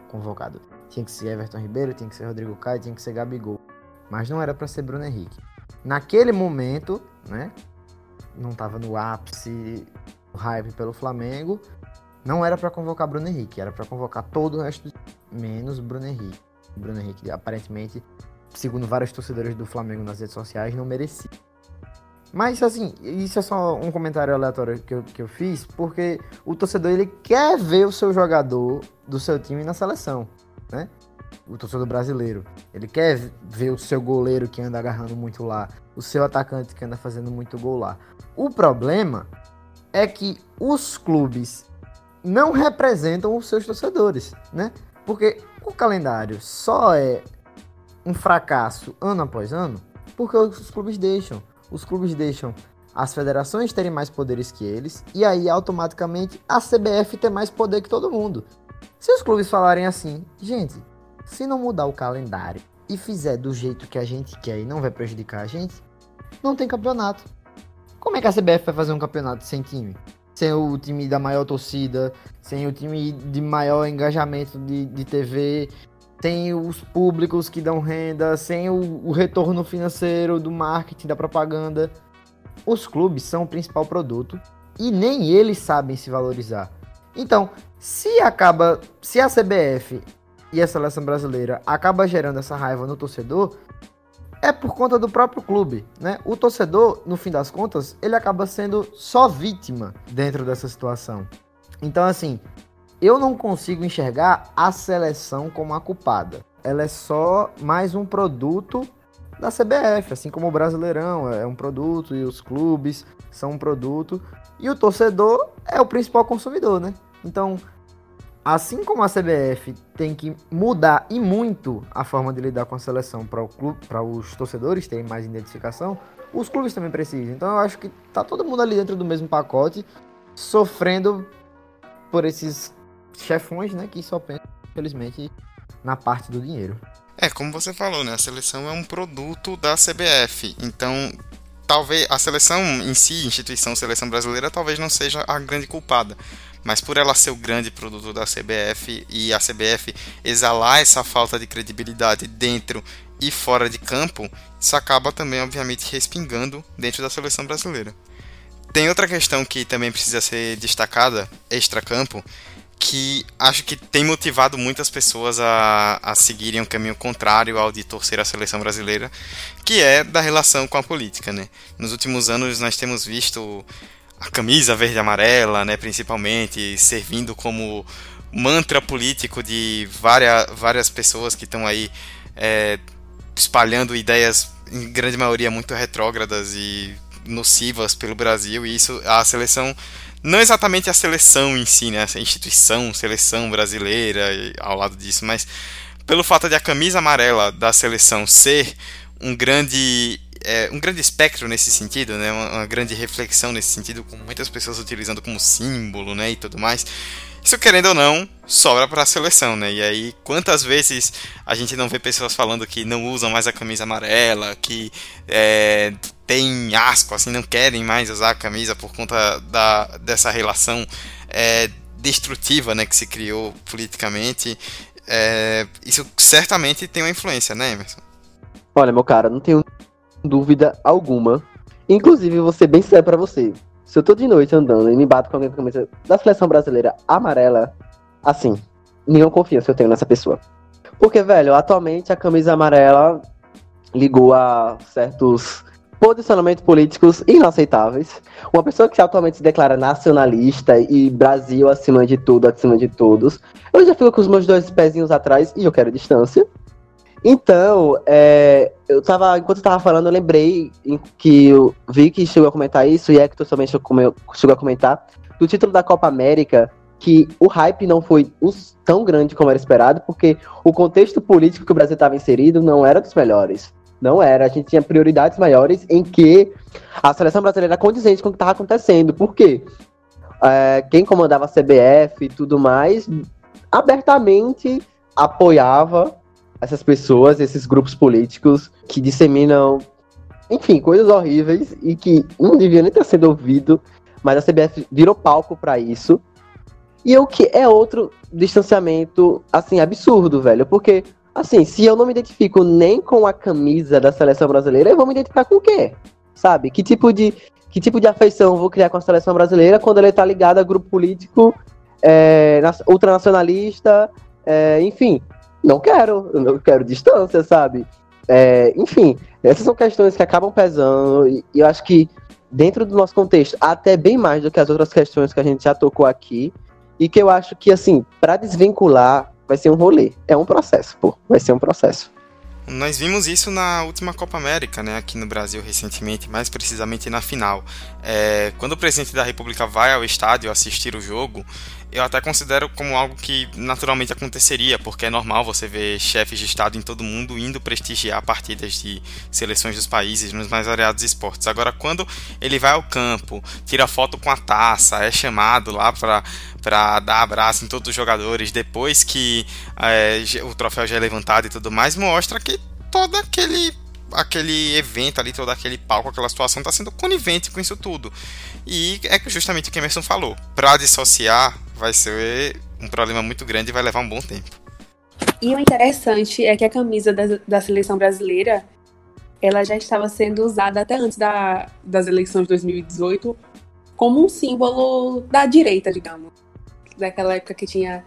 convocado. Tinha que ser Everton Ribeiro, tinha que ser Rodrigo Caio, tinha que ser Gabigol. Mas não era para ser Bruno Henrique. Naquele momento, né? Não tava no ápice hype pelo Flamengo. Não era para convocar Bruno Henrique, era para convocar todo o resto, menos Bruno Henrique. Bruno Henrique, aparentemente, segundo vários torcedores do Flamengo nas redes sociais, não merecia. Mas, assim, isso é só um comentário aleatório que eu, que eu fiz, porque o torcedor, ele quer ver o seu jogador do seu time na seleção, né? O torcedor brasileiro. Ele quer ver o seu goleiro que anda agarrando muito lá, o seu atacante que anda fazendo muito gol lá. O problema é que os clubes não representam os seus torcedores, né? Porque o calendário só é um fracasso ano após ano Porque os clubes deixam. Os clubes deixam as federações terem mais poderes que eles e aí automaticamente a CBF ter mais poder que todo mundo. Se os clubes falarem assim, gente, se não mudar o calendário e fizer do jeito que a gente quer e não vai prejudicar a gente, não tem campeonato. Como é que a CBF vai fazer um campeonato sem time? Sem o time da maior torcida, sem o time de maior engajamento de, de TV, sem os públicos que dão renda, sem o, o retorno financeiro do marketing, da propaganda. Os clubes são o principal produto e nem eles sabem se valorizar. Então, se acaba, se a CBF e a seleção brasileira acaba gerando essa raiva no torcedor, é por conta do próprio clube, né? O torcedor, no fim das contas, ele acaba sendo só vítima dentro dessa situação. Então, assim, eu não consigo enxergar a seleção como a culpada. Ela é só mais um produto da CBF, assim como o Brasileirão é um produto e os clubes são um produto e o torcedor é o principal consumidor, né? Então, assim como a CBF tem que mudar e muito a forma de lidar com a seleção para para os torcedores terem mais identificação, os clubes também precisam. Então, eu acho que tá todo mundo ali dentro do mesmo pacote, sofrendo por esses chefões, né, que só pensam, infelizmente, na parte do dinheiro.
É, como você falou, né? A seleção é um produto da CBF. Então, talvez a seleção em si, instituição seleção brasileira, talvez não seja a grande culpada. Mas por ela ser o grande produto da CBF e a CBF exalar essa falta de credibilidade dentro e fora de campo, isso acaba também, obviamente, respingando dentro da seleção brasileira. Tem outra questão que também precisa ser destacada, extra-campo, que acho que tem motivado muitas pessoas a, a seguirem um caminho contrário ao de torcer a seleção brasileira, que é da relação com a política, né? Nos últimos anos nós temos visto a camisa verde e amarela, né, principalmente, servindo como mantra político de várias, várias pessoas que estão aí é, espalhando ideias, em grande maioria, muito retrógradas e nocivas pelo Brasil, e isso a seleção não exatamente a seleção em si, né, essa instituição, seleção brasileira ao lado disso, mas pelo fato de a camisa amarela da seleção ser um grande é, um grande espectro nesse sentido, né, uma, uma, grande reflexão nesse sentido, com muitas pessoas utilizando como símbolo, né, e tudo mais. Isso querendo ou não, sobra para a seleção, né? E aí, quantas vezes a gente não vê pessoas falando que não usam mais a camisa amarela, que é, tem asco, assim, não querem mais usar a camisa por conta da, dessa relação é, destrutiva né, que se criou politicamente. É, isso certamente tem uma influência, né, Emerson?
Olha, meu cara, não tenho dúvida alguma. Inclusive, ser bem sério pra você. Se eu tô de noite andando e me bato com alguém com a camisa da seleção brasileira amarela, assim, nenhuma confiança eu tenho nessa pessoa. Porque, velho, atualmente a camisa amarela ligou a certos posicionamentos políticos inaceitáveis. Uma pessoa que atualmente se declara nacionalista e Brasil acima de tudo, acima de todos. Eu já fico com os meus dois pezinhos atrás e eu quero distância. Então, é, eu tava, enquanto eu tava falando, eu lembrei que eu vi que chegou a comentar isso, e Hector também chegou, chegou a comentar, do título da Copa América, que o hype não foi tão grande como era esperado, porque o contexto político que o Brasil estava inserido não era dos melhores. Não era. A gente tinha prioridades maiores em que a seleção brasileira era condizente com o que estava acontecendo. Por quê? É, quem comandava a CBF e tudo mais, abertamente apoiava essas pessoas, esses grupos políticos que disseminam, enfim, coisas horríveis e que não devia nem estar sendo ouvido, mas a CBF virou palco para isso. E o que é outro distanciamento, assim, absurdo, velho, porque Assim, se eu não me identifico nem com a camisa da seleção brasileira, eu vou me identificar com o quê? Sabe? Que tipo de, que tipo de afeição vou criar com a seleção brasileira quando ela está ligada a grupo político é, ultranacionalista, é, enfim. Não quero, eu não quero distância, sabe? É, enfim, essas são questões que acabam pesando e, eu acho que dentro do nosso contexto, até bem mais do que as outras questões que a gente já tocou aqui, e que eu acho que, assim, para desvincular vai ser um rolê. É um processo, pô. Vai ser um processo.
Nós vimos isso na última Copa América, né, aqui no Brasil recentemente, mais precisamente na final. É, quando o presidente da República vai ao estádio assistir o jogo, eu até considero como algo que naturalmente aconteceria, porque é normal você ver chefes de Estado em todo mundo indo prestigiar partidas de seleções dos países nos mais variados esportes. Agora, quando ele vai ao campo, tira foto com a taça, é chamado lá para para dar abraço em todos os jogadores depois que é, o troféu já é levantado e tudo mais, mostra que todo aquele aquele evento ali, todo aquele palco, aquela situação está sendo conivente com isso tudo. E é justamente o que Emerson falou. Para dissociar vai ser um problema muito grande e vai levar um bom tempo.
E o interessante é que a camisa da, da seleção brasileira ela já estava sendo usada até antes da, das eleições de 2018 como um símbolo da direita, digamos. Daquela época que tinha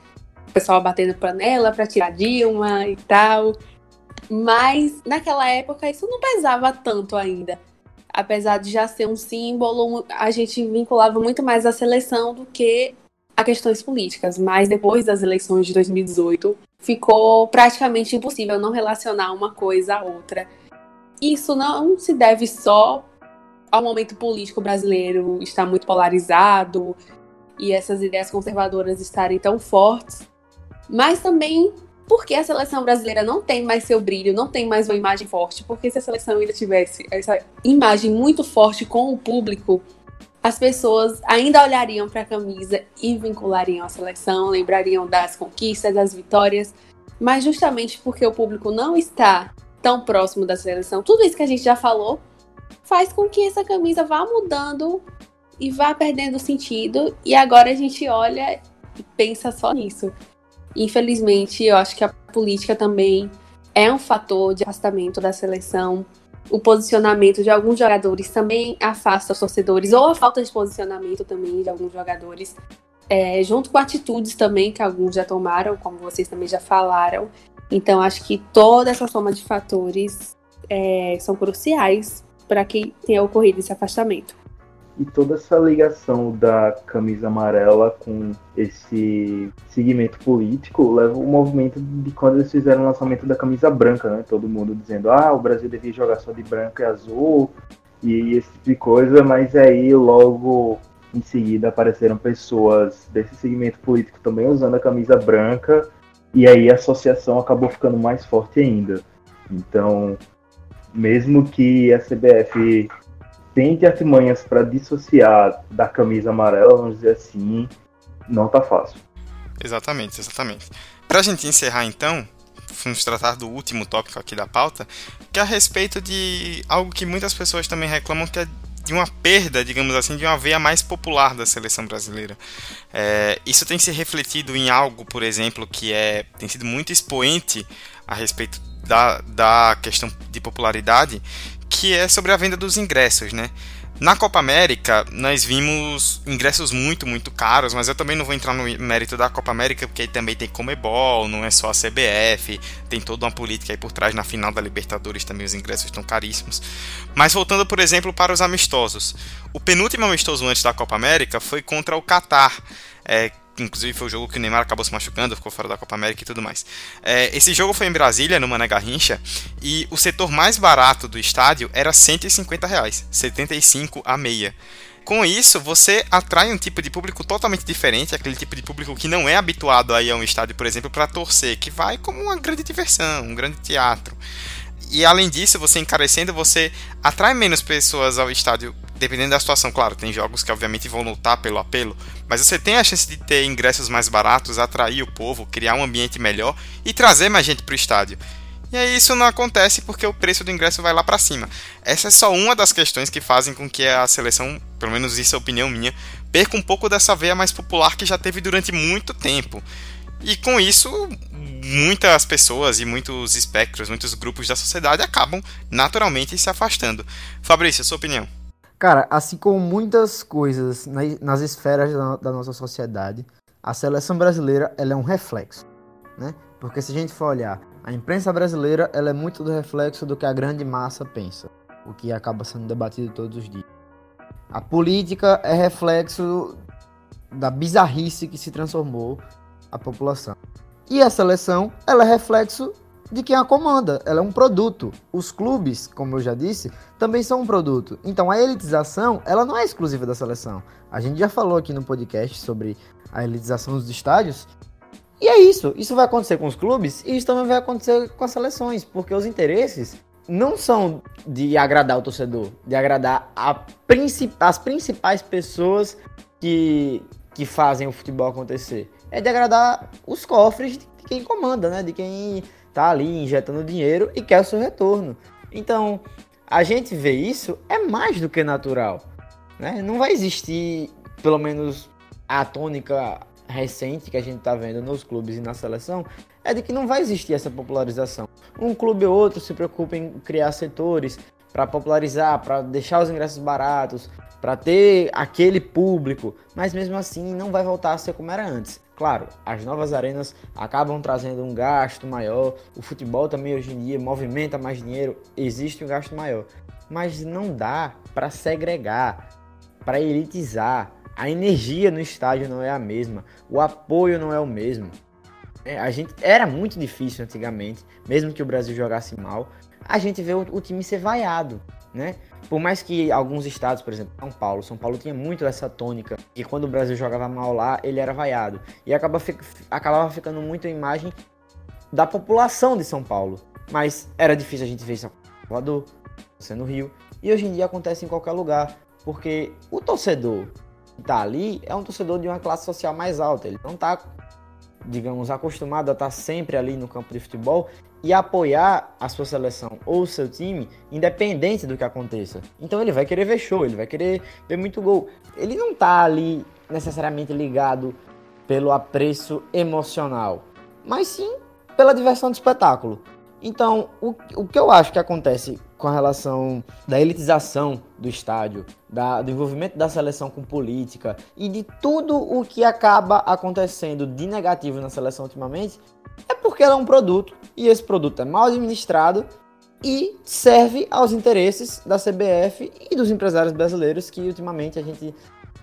o pessoal batendo panela para tirar Dilma e tal. Mas naquela época isso não pesava tanto ainda. Apesar de já ser um símbolo, a gente vinculava muito mais a seleção do que a questões políticas. Mas depois das eleições de 2018, ficou praticamente impossível não relacionar uma coisa à outra. Isso não se deve só ao momento político brasileiro estar muito polarizado e essas ideias conservadoras estarem tão fortes, mas também porque a seleção brasileira não tem mais seu brilho, não tem mais uma imagem forte. Porque se a seleção ainda tivesse essa imagem muito forte com o público, as pessoas ainda olhariam para a camisa e vinculariam a seleção, lembrariam das conquistas, das vitórias. Mas justamente porque o público não está tão próximo da seleção, tudo isso que a gente já falou, faz com que essa camisa vá mudando e vá perdendo sentido. E agora a gente olha e pensa só nisso. Infelizmente, eu acho que a política também é um fator de afastamento da seleção. O posicionamento de alguns jogadores também afasta os torcedores, ou a falta de posicionamento também de alguns jogadores, é, junto com atitudes também que alguns já tomaram, como vocês também já falaram. Então, acho que toda essa soma de fatores é, são cruciais para que tenha ocorrido esse afastamento.
E toda essa ligação da camisa amarela com esse segmento político leva o movimento de quando eles fizeram o lançamento da camisa branca, né? Todo mundo dizendo, ah, o Brasil devia jogar só de branco e azul e esse tipo de coisa, mas aí logo em seguida apareceram pessoas desse segmento político também usando a camisa branca e aí a associação acabou ficando mais forte ainda. Então, mesmo que a CBF tente artimanhas para dissociar da camisa amarela, vamos dizer assim, não tá fácil.
Exatamente, exatamente. Para a gente encerrar então, vamos tratar do último tópico aqui da pauta, que é a respeito de algo que muitas pessoas também reclamam, que é de uma perda, digamos assim, de uma veia mais popular da seleção brasileira. É, isso tem se refletido em algo, por exemplo, que é tem sido muito expoente a respeito da, da questão de popularidade, que é sobre a venda dos ingressos, né? Na Copa América, nós vimos ingressos muito, muito caros, mas eu também não vou entrar no mérito da Copa América, porque aí também tem Comebol, não é só a CBF, tem toda uma política aí por trás. Na final da Libertadores também os ingressos estão caríssimos. Mas voltando, por exemplo, para os amistosos. O penúltimo amistoso antes da Copa América foi contra o Catar, é, inclusive foi o jogo que o Neymar acabou se machucando, ficou fora da Copa América e tudo mais. É, esse jogo foi em Brasília, no Mané Garrincha, e o setor mais barato do estádio era 150 reais, 75 a meia. Com isso, você atrai um tipo de público totalmente diferente, aquele tipo de público que não é habituado a ir a um estádio, por exemplo, para torcer, que vai como uma grande diversão, um grande teatro. E além disso, você encarecendo, você atrai menos pessoas ao estádio, dependendo da situação. Claro, tem jogos que obviamente vão lutar pelo apelo, mas você tem a chance de ter ingressos mais baratos, atrair o povo, criar um ambiente melhor e trazer mais gente para o estádio. E aí isso não acontece porque o preço do ingresso vai lá para cima. Essa é só uma das questões que fazem com que a seleção, pelo menos isso é opinião minha, perca um pouco dessa veia mais popular que já teve durante muito tempo. E com isso, muitas pessoas e muitos espectros, muitos grupos da sociedade acabam naturalmente se afastando. Fabrício, sua opinião?
Cara, assim como muitas coisas nas esferas da nossa sociedade, a seleção brasileira ela é um reflexo, né? Porque se a gente for olhar, a imprensa brasileira ela é muito do reflexo do que a grande massa pensa, o que acaba sendo debatido todos os dias. A política é reflexo da bizarrice que se transformou a população. E a seleção, ela é reflexo de quem a comanda. Ela é um produto. Os clubes, como eu já disse, também são um produto. Então a elitização, ela não é exclusiva da seleção. A gente já falou aqui no podcast sobre a elitização dos estádios. E é isso. Isso vai acontecer com os clubes e isso também vai acontecer com as seleções, porque os interesses não são de agradar o torcedor, de agradar princip as principais pessoas que, que fazem o futebol acontecer. É de agradar os cofres de quem comanda, né? De quem tá ali injetando dinheiro e quer o seu retorno. Então, a gente vê isso é mais do que natural. Né? Não vai existir, pelo menos a tônica recente que a gente está vendo nos clubes e na seleção, é de que não vai existir essa popularização. Um clube ou outro se preocupa em criar setores para popularizar, para deixar os ingressos baratos, para ter aquele público, mas mesmo assim não vai voltar a ser como era antes. Claro, as novas arenas acabam trazendo um gasto maior, o futebol também hoje em dia movimenta mais dinheiro, existe um gasto maior, mas não dá para segregar, para elitizar. A energia no estádio não é a mesma, o apoio não é o mesmo. É, a gente era muito difícil antigamente, mesmo que o Brasil jogasse mal, a gente vê o, o time ser vaiado né? Por mais que alguns estados, por exemplo, São Paulo, São Paulo tinha muito essa tônica, que quando o Brasil jogava mal lá, ele era vaiado. E acaba, acabava ficando muito a imagem da população de São Paulo. Mas era difícil a gente ver isso em Salvador, no Rio. E hoje em dia acontece em qualquer lugar, porque o torcedor que tá ali é um torcedor de uma classe social mais alta. Ele não tá, digamos, acostumado a estar sempre ali no campo de futebol e apoiar a sua seleção ou o seu time, independente do que aconteça. Então ele vai querer ver show, ele vai querer ver muito gol. Ele não tá ali necessariamente ligado pelo apreço emocional, mas sim pela diversão do espetáculo. Então, o, o que eu acho que acontece com a relação da elitização do estádio, da, do envolvimento da seleção com política e de tudo o que acaba acontecendo de negativo na seleção ultimamente, é porque ela é um produto e esse produto é mal administrado e serve aos interesses da CBF e dos empresários brasileiros que ultimamente a gente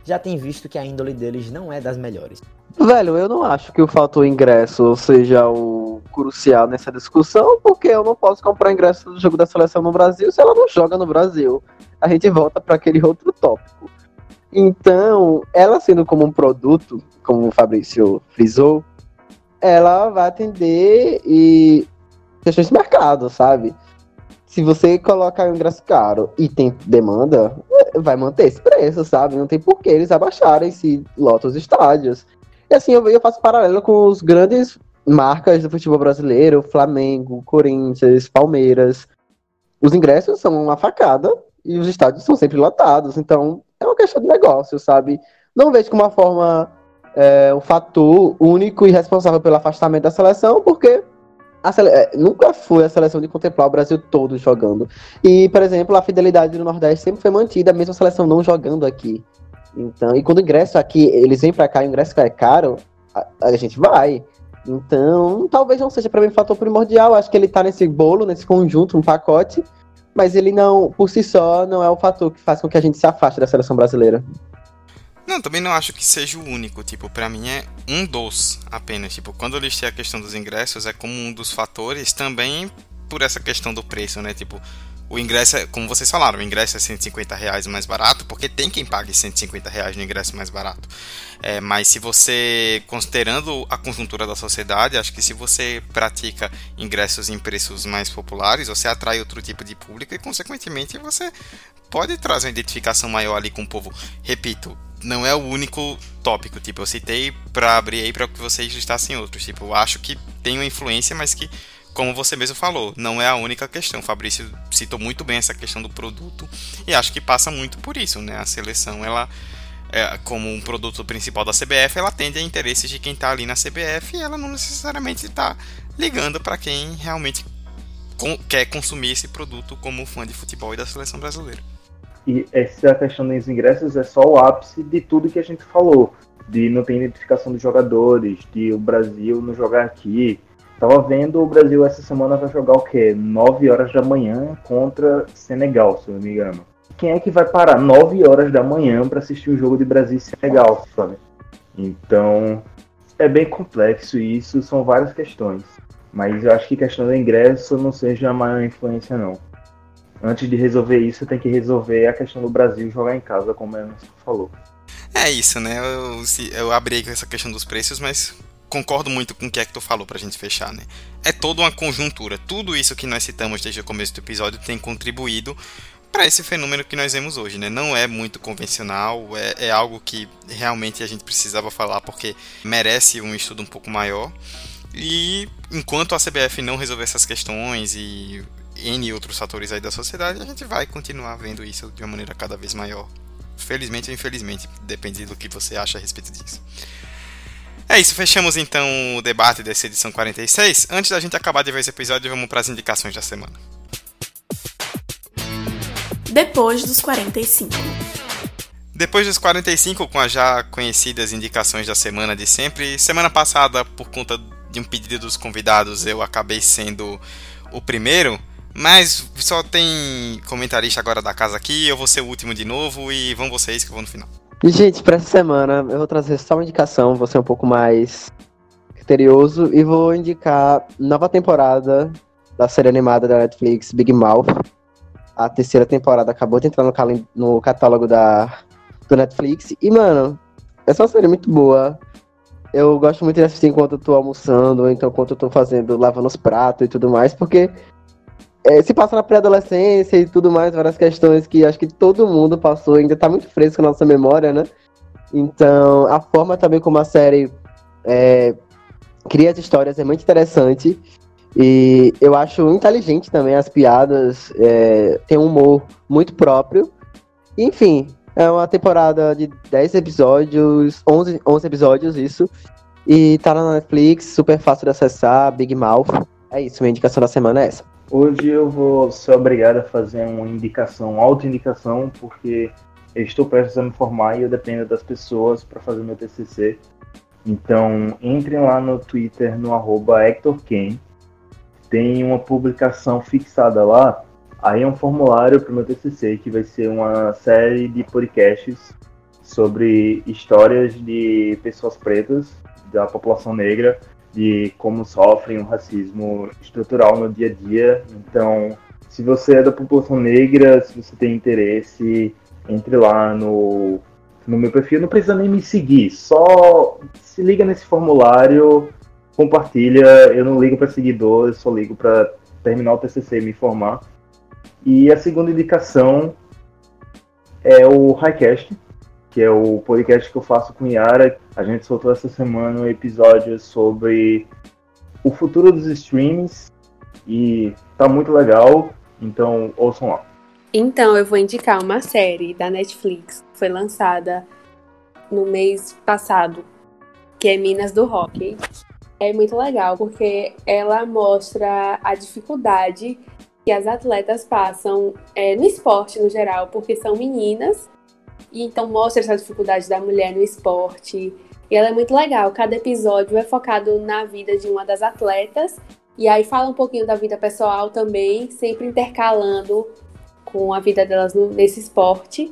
já tem visto que a índole deles não é das melhores.
Velho, eu não acho que o fator ingresso seja o crucial nessa discussão, porque eu não posso comprar ingresso do jogo da seleção no Brasil se ela não joga no Brasil. A gente volta para aquele outro tópico. Então, ela sendo como um produto, como o Fabrício frisou, ela vai atender e questões de mercado, sabe? Se você colocar um ingresso caro e tem demanda, vai manter esse preço, sabe? Não tem por que eles abaixarem se lotam os estádios. E assim, eu, eu faço paralelo com os grandes marcas do futebol brasileiro, Flamengo, Corinthians, Palmeiras. Os ingressos são uma facada e os estádios são sempre lotados. Então, é uma questão de negócio, sabe? Não vejo como uma forma é, o fator único e responsável pelo afastamento da seleção, porque sele... É, nunca foi a seleção de contemplar o Brasil todo jogando. E, por exemplo, a fidelidade do Nordeste sempre foi mantida, mesmo a seleção não jogando aqui. Então, e quando o ingresso aqui, eles vêm para cá e o ingresso é caro, a, a, gente vai. Então, talvez não seja para mim um fator primordial. Acho que ele tá nesse bolo, nesse conjunto, um pacote, mas ele não, por si só, não é o fator que faz com que a gente se afaste da seleção brasileira.
Não, também não acho que seja o único. Tipo, para mim é um dos apenas. Tipo, quando eu listei a questão dos ingressos, é como um dos fatores também por essa questão do preço, né? Tipo, o ingresso é, como vocês falaram, o ingresso é 150 reais mais barato, porque tem quem pague 150 reais no ingresso mais barato. É, mas se você, considerando a conjuntura da sociedade, acho que se você pratica ingressos em preços mais populares, você atrai outro tipo de público e, consequentemente, você pode trazer uma identificação maior ali com o povo. Repito, não é o único tópico. Tipo, eu citei para abrir aí para que vocês listassem outros. Tipo, eu acho que tem uma influência, mas que, como você mesmo falou, não é a única questão. O Fabrício citou muito bem essa questão do produto e acho que passa muito por isso, né? A seleção, ela, é, como um produto principal da CBF, ela atende a interesses de quem está ali na CBF e ela não necessariamente está ligando para quem realmente quer consumir esse produto como fã de futebol e da seleção brasileira.
E essa questão dos ingressos é só o ápice de tudo que a gente falou. De não ter identificação dos jogadores, de o Brasil não jogar aqui. Tava vendo o Brasil essa semana vai jogar o quê? 9 horas da manhã contra Senegal, se não me engano. Quem é que vai parar 9 horas da manhã para assistir um jogo de Brasil e Senegal, sabe? Então, é bem complexo isso são várias questões. Mas eu acho que questão do ingresso não seja a maior influência, não. Antes de resolver isso, tem que resolver a questão do Brasil jogar em casa, como a falou.
É isso, né? Eu, eu abri essa questão dos preços, mas concordo muito com o que é que tu falou pra gente fechar, né? É toda uma conjuntura. Tudo isso que nós citamos desde o começo do episódio tem contribuído para esse fenômeno que nós vemos hoje, né? Não é muito convencional, é, é, algo que realmente a gente precisava falar porque merece um estudo um pouco maior. E enquanto a CBF não resolver essas questões e N outros fatores aí da sociedade, a gente vai continuar vendo isso de uma maneira cada vez maior. Felizmente ou infelizmente, depende do que você acha a respeito disso. É isso, fechamos então o debate dessa edição 46. Antes da gente acabar de ver esse episódio, vamos para as indicações da semana
depois dos 45.
Depois dos 45, com as já conhecidas indicações da semana de sempre, semana passada, por conta de um pedido dos convidados, eu acabei sendo o primeiro, mas só tem comentarista agora da casa aqui, eu vou ser o último de novo e vão vocês que eu vou no final.
E, gente, para essa semana eu vou trazer só uma indicação, vou ser um pouco mais criterioso e vou indicar nova temporada da série animada da Netflix Big Mouth a terceira temporada acabou de entrar no, no catálogo da, do Netflix. E, mano, essa é série muito boa. Eu gosto muito de assistir enquanto eu tô almoçando, ou então enquanto eu tô fazendo, lavando os pratos e tudo mais, porque é, se passa na pré-adolescência e tudo mais, várias questões que acho que todo mundo passou, ainda tá muito fresco na nossa memória, né? Então, a forma também como a série é, cria as histórias é muito interessante. E eu acho inteligente também as piadas, é, tem um humor muito próprio. Enfim, é uma temporada de 10 episódios, 11, 11 episódios, isso. E tá na Netflix, super fácil de acessar, Big Mouth. É isso, minha indicação da semana é essa.
Hoje eu vou ser obrigado a fazer uma indicação, auto-indicação, porque eu estou prestes a me formar e eu dependo das pessoas para fazer meu TCC. Então, entrem lá no Twitter, no arroba tem uma publicação fixada lá. Aí é um formulário para o meu TCC, que vai ser uma série de podcasts sobre histórias de pessoas pretas, da população negra, de como sofrem o racismo estrutural no dia a dia. Então, se você é da população negra, se você tem interesse, entre lá no, no meu perfil. Não precisa nem me seguir, só se liga nesse formulário compartilha. Eu não ligo para seguidor, eu só ligo para terminar o TCC e me formar. E a segunda indicação é o Highcast, que é o podcast que eu faço com Yara. A gente soltou essa semana um episódio sobre o futuro dos streams e tá muito legal, então ouçam lá.
Então, eu vou indicar uma série da Netflix que foi lançada no mês passado, que é Minas do Rock é muito legal, porque ela mostra a dificuldade que as atletas passam é, no esporte no geral, porque são meninas, e então mostra essa dificuldade da mulher no esporte. E ela é muito legal. Cada episódio é focado na vida de uma das atletas, e aí fala um pouquinho da vida pessoal também, sempre intercalando com a vida delas no, nesse esporte.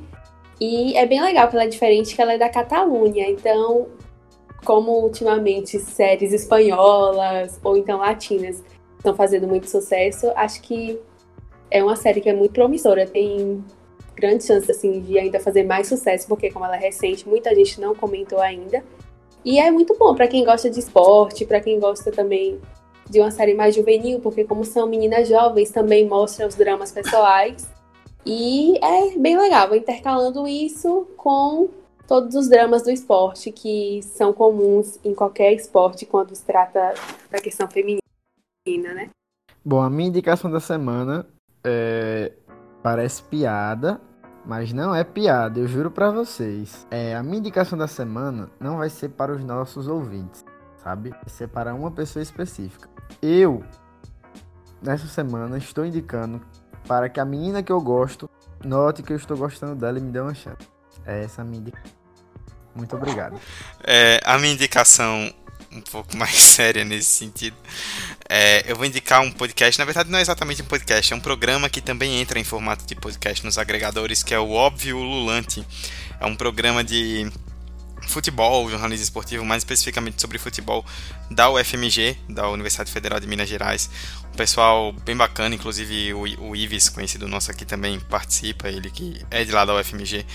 E é bem legal que ela é diferente, que ela é da Catalunha, então como ultimamente séries espanholas ou então latinas estão fazendo muito sucesso, acho que é uma série que é muito promissora. Tem grandes chances assim, de ainda fazer mais sucesso, porque como ela é recente, muita gente não comentou ainda. E é muito bom para quem gosta de esporte, para quem gosta também de uma série mais juvenil, porque como são meninas jovens, também mostra os dramas pessoais. E é bem legal, intercalando isso com todos os dramas do esporte que são comuns em qualquer esporte quando se trata da questão feminina, né?
Bom, a minha indicação da semana é... parece piada, mas não é piada, eu juro para vocês. É, a minha indicação da semana não vai ser para os nossos ouvintes, sabe? Vai ser para uma pessoa específica. Eu, nessa semana, estou indicando para que a menina que eu gosto note que eu estou gostando dela e me dê uma chance. É essa a minha indicação. Muito obrigado.
É, a minha indicação um pouco mais séria nesse sentido. É, eu vou indicar um podcast, na verdade não é exatamente um podcast, é um programa que também entra em formato de podcast nos agregadores, que é o Óbvio Lulante. É um programa de futebol, jornalismo esportivo, mais especificamente sobre futebol da UFMG, da Universidade Federal de Minas Gerais. Um pessoal bem bacana, inclusive o, o Ives, conhecido nosso aqui também, participa, ele que é de lá da UFMG.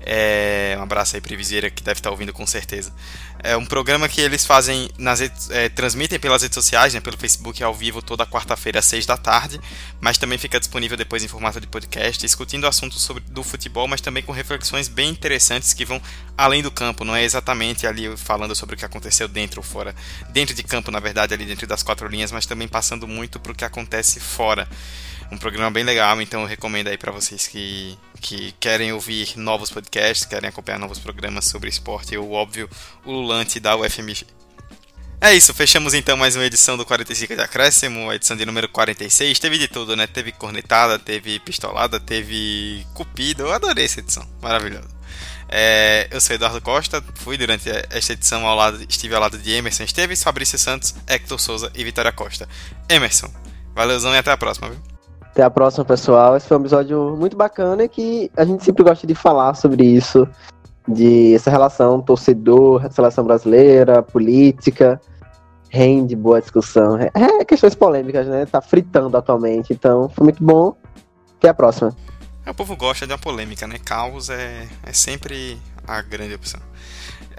É, um abraço aí para Viseira que deve estar ouvindo com certeza. É um programa que eles fazem, nas é, transmitem pelas redes sociais, né, pelo Facebook ao vivo toda quarta-feira às seis da tarde, mas também fica disponível depois em formato de podcast, discutindo assuntos sobre, do futebol, mas também com reflexões bem interessantes que vão além do campo, não é exatamente ali falando sobre o que aconteceu dentro ou fora, dentro de campo, na verdade, ali dentro das quatro linhas, mas também passando muito para o que acontece fora um programa bem legal, então eu recomendo aí para vocês que, que querem ouvir novos podcasts, querem acompanhar novos programas sobre esporte, o óbvio, o da UFMG. É isso, fechamos então mais uma edição do 45 de Acréscimo, a edição de número 46. Teve de tudo, né? Teve cornetada, teve pistolada, teve cupido. Eu adorei essa edição, maravilhoso. É, eu sou Eduardo Costa, fui durante esta edição ao lado, estive ao lado de Emerson Esteves, Fabrício Santos, Hector Souza e Vitória Costa. Emerson, valeuzão e até a próxima, viu?
Até a próxima, pessoal. Esse foi um episódio muito bacana e que a gente sempre gosta de falar sobre isso, de essa relação torcedor, seleção brasileira, política, rende boa discussão. É, é questões polêmicas, né? Tá fritando atualmente. Então, foi muito bom. Até a próxima.
É, o povo gosta de uma polêmica, né? Caos é, é sempre a grande opção.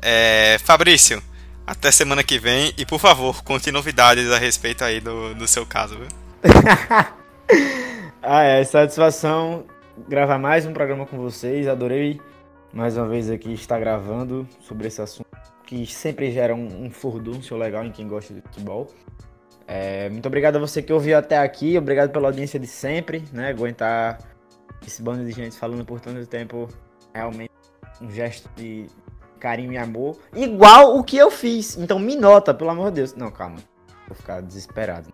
É, Fabrício, até semana que vem e por favor, conte novidades a respeito aí do, do seu caso, viu?
ah, é satisfação gravar mais um programa com vocês. Adorei mais uma vez aqui estar gravando sobre esse assunto que sempre gera um, um furdúncio legal em quem gosta de futebol. É, muito obrigado a você que ouviu até aqui, obrigado pela audiência de sempre, né? Aguentar esse bando de gente falando por tanto tempo, realmente um gesto de carinho e amor, igual o que eu fiz. Então me nota, pelo amor de Deus. Não, calma, vou ficar desesperado.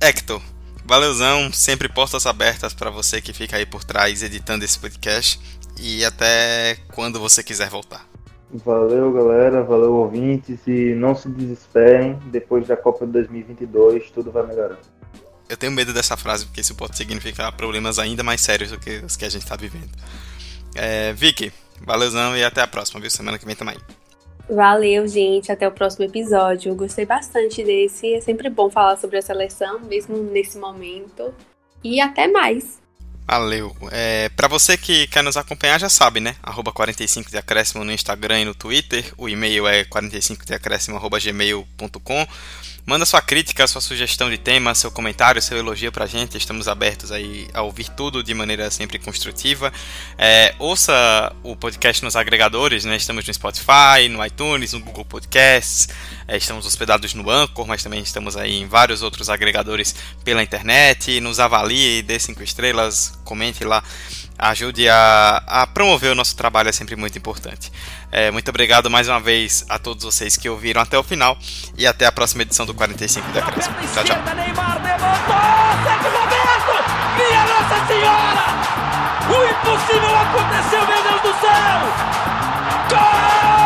Hector, Valeuzão, sempre portas abertas para você que fica aí por trás editando esse podcast e até quando você quiser voltar.
Valeu, galera, valeu ouvintes e não se desesperem, depois da Copa de 2022 tudo vai melhorar.
Eu tenho medo dessa frase porque isso pode significar problemas ainda mais sérios do que os que a gente está vivendo. É, Vicky, valeuzão e até a próxima, viu? Semana que vem também.
Valeu, gente. Até o próximo episódio. Eu gostei bastante desse. É sempre bom falar sobre a seleção, mesmo nesse momento. E até mais.
Valeu. É, para você que quer nos acompanhar, já sabe, né? Arroba 45 de acréscimo no Instagram e no Twitter. O e-mail é 45 de acréscimo.gmail.com. Manda sua crítica, sua sugestão de tema, seu comentário, seu elogio pra gente. Estamos abertos aí a ouvir tudo de maneira sempre construtiva. É, ouça o podcast nos agregadores, né? Estamos no Spotify, no iTunes, no Google Podcasts. É, estamos hospedados no Anchor, mas também estamos aí em vários outros agregadores pela internet. Nos avalie, dê cinco estrelas, comente lá ajude a, a promover o nosso trabalho, é sempre muito importante. É, muito obrigado mais uma vez a todos vocês que ouviram até o final e até a próxima edição do 45 da Crespo. Tchau, tchau.
Minha Nossa Senhora! O impossível aconteceu, meu Deus do céu! Gol!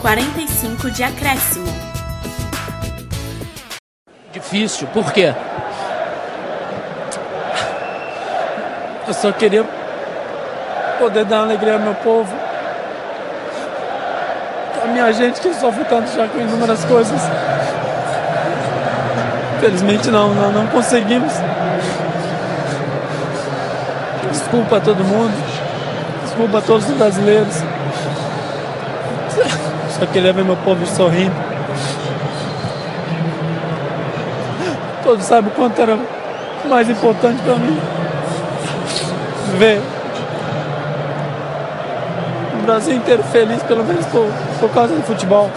45 de acréscimo.
Difícil, por quê? Eu só queria poder dar alegria ao meu povo. A minha gente que sofre tanto já com inúmeras coisas. Infelizmente não, não, não conseguimos. Desculpa a todo mundo. Desculpa a todos os brasileiros. Só queria ver meu povo sorrindo. Todos sabem o quanto era mais importante para mim. Ver o Brasil inteiro feliz, pelo menos por, por causa do futebol.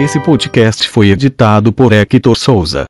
Esse podcast foi editado por Hector Souza.